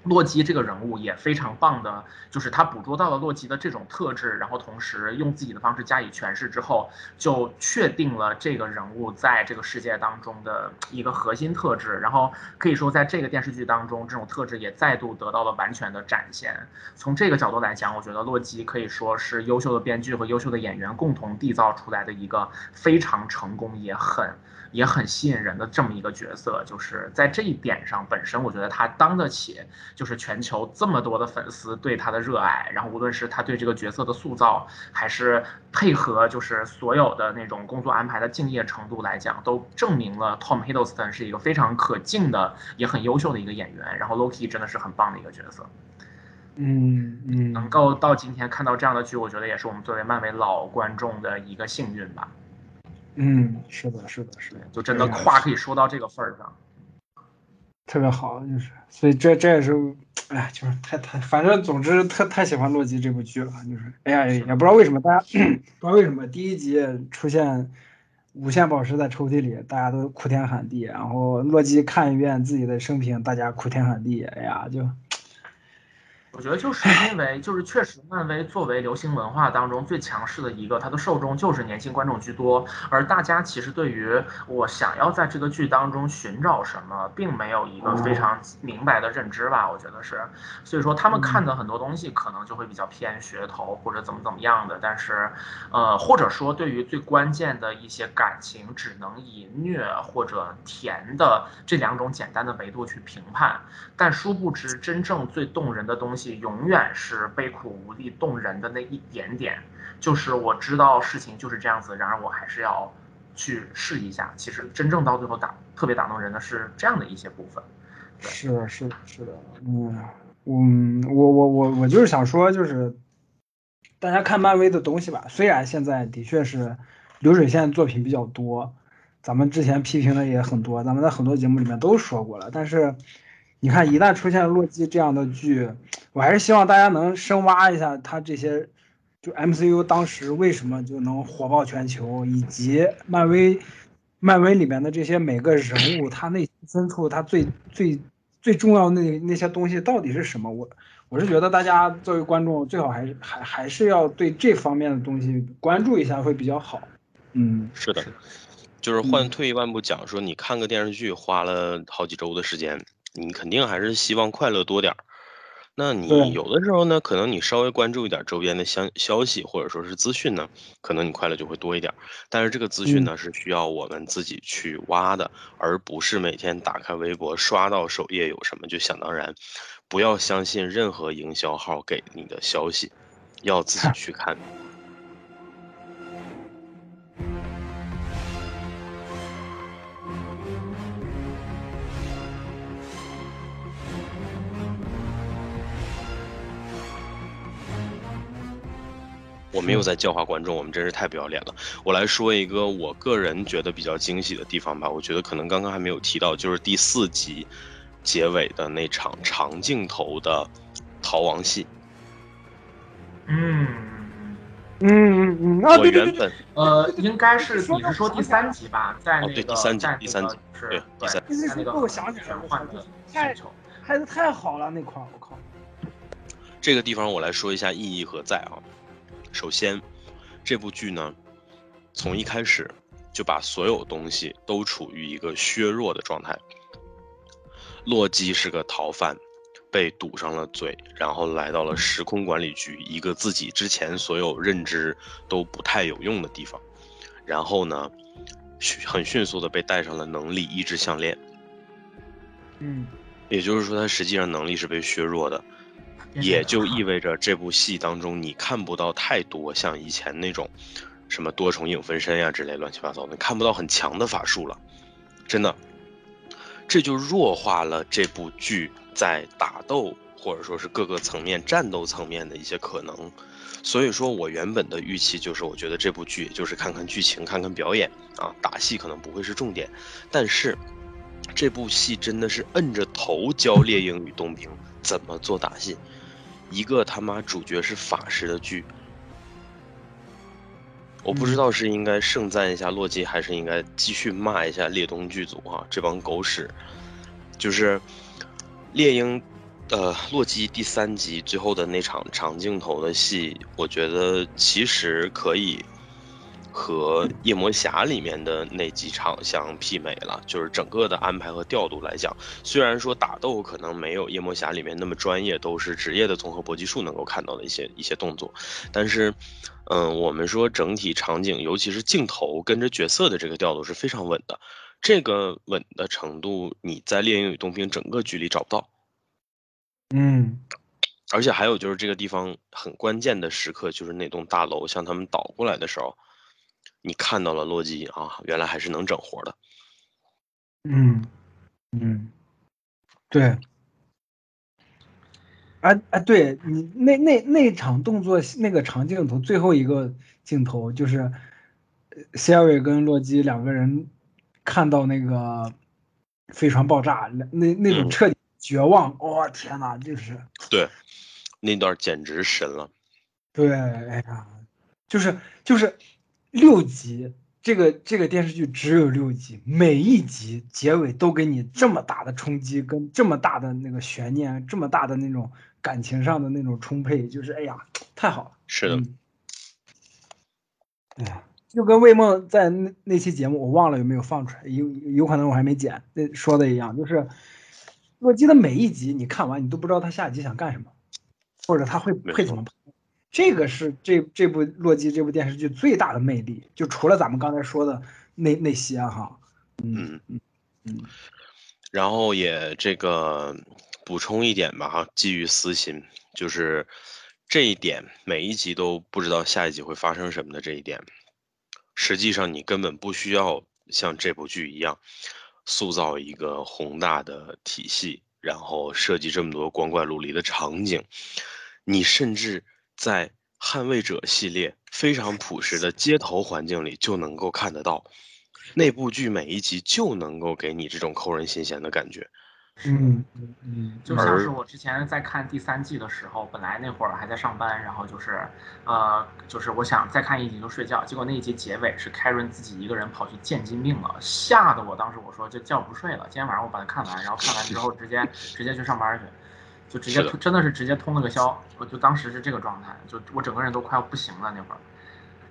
洛基这个人物也非常棒的，就是他捕捉到了洛基的这种特质，然后同时用自己的方式加以诠释之后，就确定了这个人物在这个世界当中的一个核心特质。然后可以说，在这个电视剧当中，这种特质也再度得到了完全的展现。从这个角度来讲，我觉得洛基可以说是优秀的编剧和优秀的演员共同缔造出来的一个非常成功也很。也很吸引人的这么一个角色，就是在这一点上，本身我觉得他当得起，就是全球这么多的粉丝对他的热爱，然后无论是他对这个角色的塑造，还是配合，就是所有的那种工作安排的敬业程度来讲，都证明了 Tom Hiddleston 是一个非常可敬的，也很优秀的一个演员。然后 Loki 真的是很棒的一个角色，嗯嗯，能够到今天看到这样的剧，我觉得也是我们作为漫威老观众的一个幸运吧。嗯，是的，是的，是的，就真的话可以说到这个份儿上，特别好，就是，所以这这也是，哎，就是太太，反正总之特太喜欢洛基这部剧了，就是，哎呀，也不知道为什么大家不知道为什么第一集出现无限宝石在抽屉里，大家都哭天喊地，然后洛基看一遍自己的生平，大家哭天喊地，哎呀，就。我觉得就是因为，就是确实，漫威作为流行文化当中最强势的一个，它的受众就是年轻观众居多，而大家其实对于我想要在这个剧当中寻找什么，并没有一个非常明白的认知吧？我觉得是，所以说他们看的很多东西可能就会比较偏噱头或者怎么怎么样的，但是，呃，或者说对于最关键的一些感情，只能以虐或者甜的这两种简单的维度去评判，但殊不知真正最动人的东西。永远是悲苦无力动人的那一点点，就是我知道事情就是这样子，然而我还是要去试一下。其实真正到最后打特别打动人的是这样的一些部分。是，是，是的，嗯，嗯，我我我我就是想说，就是大家看漫威的东西吧，虽然现在的确是流水线作品比较多，咱们之前批评的也很多，咱们在很多节目里面都说过了，但是。你看，一旦出现洛基这样的剧，我还是希望大家能深挖一下他这些，就 MCU 当时为什么就能火爆全球，以及漫威，漫威里面的这些每个人物，他内心深处他最最最重要那那些东西到底是什么？我我是觉得大家作为观众，最好还是还还是要对这方面的东西关注一下会比较好。嗯，是的，就是换退一万步讲，说你看个电视剧花了好几周的时间。你肯定还是希望快乐多点儿，那你有的时候呢，可能你稍微关注一点周边的消消息或者说是资讯呢，可能你快乐就会多一点。但是这个资讯呢，是需要我们自己去挖的，而不是每天打开微博刷到首页有什么就想当然。不要相信任何营销号给你的消息，要自己 去看。我没有在教化观众，我们真是太不要脸了。我来说一个我个人觉得比较惊喜的地方吧，我觉得可能刚刚还没有提到，就是第四集结尾的那场长镜头的逃亡戏。嗯嗯嗯嗯，啊，我对对对对，原本呃，应该是你是说第三集吧，在哦那个对第三集在第三集对第三第三在那个集我想起来了玄幻的太。拍的太好了那块儿，我靠，这个地方我来说一下意义何在啊。首先，这部剧呢，从一开始就把所有东西都处于一个削弱的状态。洛基是个逃犯，被堵上了嘴，然后来到了时空管理局，一个自己之前所有认知都不太有用的地方。然后呢，很迅速的被戴上了能力意志项链，嗯也就是说，他实际上能力是被削弱的。也就意味着这部戏当中你看不到太多像以前那种什么多重影分身呀、之类乱七八糟的，你看不到很强的法术了，真的，这就弱化了这部剧在打斗或者说是各个层面战斗层面的一些可能。所以说我原本的预期就是，我觉得这部剧也就是看看剧情、看看表演啊，打戏可能不会是重点，但是这部戏真的是摁着头教猎鹰与冬兵怎么做打戏。一个他妈主角是法师的剧，我不知道是应该盛赞一下洛基，还是应该继续骂一下猎东剧组啊，这帮狗屎！就是猎鹰，呃，洛基第三集最后的那场长镜头的戏，我觉得其实可以和夜魔侠里面的那几场相媲美了，就是整个的安排和调度来讲，虽然说打斗可能没有夜魔侠里面那么专业，都是职业的综合搏击术能够看到的一些一些动作，但是，嗯，我们说整体场景，尤其是镜头跟着角色的这个调度是非常稳的，这个稳的程度，你在《猎鹰与冬兵》整个剧里找不到。嗯而且还有就是这个地方很关键的时刻，就是那栋大楼向他们倒过来的时候，你看到了洛基啊，原来还是能整活的。嗯嗯，对。哎哎，对你那那那场动作那个长镜头最后一个镜头就是呃，Siri 跟洛基两个人看到那个飞船爆炸，那那种嗯彻底绝望，哇、天呐，就是对，那段简直神了。对，哎呀，就是就是六集，这个这个电视剧只有六集，每一集结尾都给你这么大的冲击，跟这么大的那个悬念，这么大的那种感情上的那种充沛，就是哎呀，太好了。是的，嗯，哎呀，就跟魏梦在那那期节目，我忘了有没有放出来，有有可能我还没剪，那说的一样，就是洛基的每一集你看完，你都不知道他下一集想干什么，或者他会会怎么拍。这个是这这部洛基这部电视剧最大的魅力，就除了咱们刚才说的那那些哈，嗯嗯嗯然后也这个补充一点吧哈，基于私心，就是这一点每一集都不知道下一集会发生什么的这一点，实际上你根本不需要像这部剧一样塑造一个宏大的体系，然后设计这么多光怪陆离的场景，你甚至在捍卫者系列非常朴实的街头环境里就能够看得到。那部剧每一集就能够给你这种扣人心弦的感觉。嗯嗯嗯，就像是我之前在看第三季的时候，本来那会儿还在上班，然后就是，呃，就是我想再看一集就睡觉，结果那一集结尾是凯伦自己一个人跑去见金命了，吓得我当时我说这觉不睡了，今天晚上我把它看完，然后看完之后直接直接去上班去，就直接的真的是直接通了个宵，我就当时是这个状态，就我整个人都快要不行了那会儿，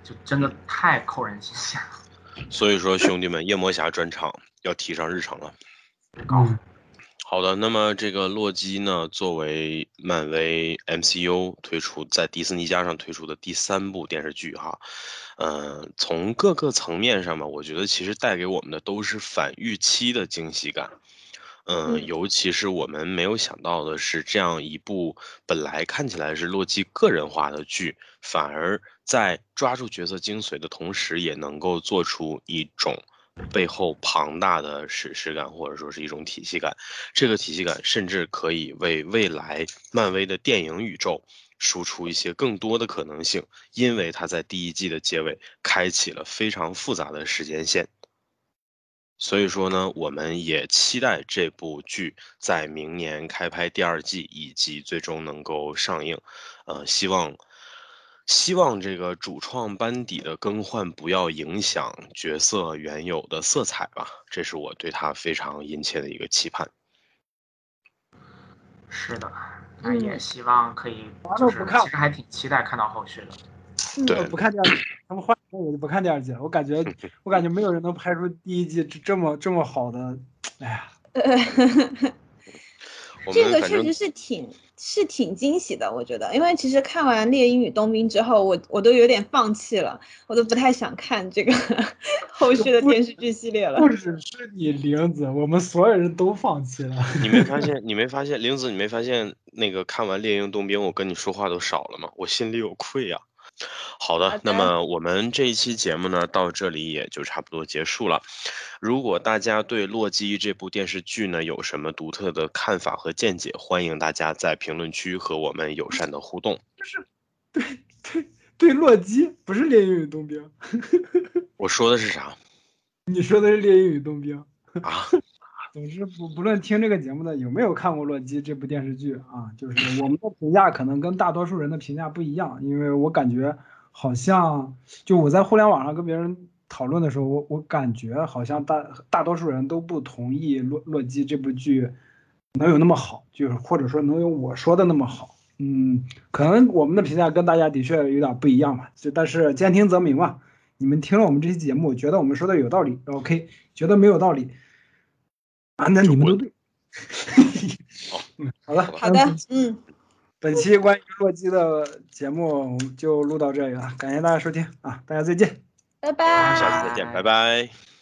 就真的太扣人心弦了。所以说，兄弟们，夜魔侠专场要提上日程了。高嗯好的，那么这个洛基呢，作为漫威 MCU 推出在迪士尼加上推出的第三部电视剧哈，嗯、从各个层面上吧，我觉得其实带给我们的都是反预期的惊喜感。嗯，尤其是我们没有想到的是，这样一部本来看起来是洛基个人化的剧，反而在抓住角色精髓的同时，也能够做出一种背后庞大的史诗感，或者说是一种体系感。这个体系感甚至可以为未来漫威的电影宇宙输出一些更多的可能性，因为它在第一季的结尾开启了非常复杂的时间线。所以说呢，我们也期待这部剧在明年开拍第二季，以及最终能够上映。呃，希望希望这个主创班底的更换不要影响角色原有的色彩吧，这是我对他非常殷切的一个期盼。是的，那也希望可以，就是其实还挺期待看到后续的。对，不看第二季，他们换我就不看第二季了。我感觉，我感觉没有人能拍出第一季这这么这么好的，哎呀。这个确实是挺是挺惊喜的，我觉得，因为其实看完《猎鹰与冬兵》之后，我我都有点放弃了，我都不太想看这个 后续的电视剧系列了。不只是你玲子，我们所有人都放弃了。你没发现？你没发现玲子？你没发现那个看完《猎鹰冬兵》，我跟你说话都少了吗？我心里有愧呀。好的，那么我们这一期节目呢，到这里也就差不多结束了。如果大家对《洛基》这部电视剧呢有什么独特的看法和见解，欢迎大家在评论区和我们友善的互动。就是，对对对，洛基不是《猎鹰与冬兵》。我说的是啥？你说的是《猎鹰与冬兵》啊？总之，不不论听这个节目的有没有看过《洛基》这部电视剧啊，就是 我们的评价可能跟大多数人的评价不一样，因为我感觉好像就我在互联网上跟别人讨论的时候，我我感觉好像大大多数人都不同意《洛洛基》这部剧能有那么好，就是或者说能有我说的那么好。嗯，可能我们的评价跟大家的确有点不一样吧。就但是兼听则明嘛，你们听了我们这期节目，觉得我们说的有道理，OK；觉得没有道理。啊，那你们都对。好，嗯，好了，好的，嗯，本期关于洛基的节目就录到这里了，感谢大家收听啊，大家再见，拜拜，下次再见，拜拜。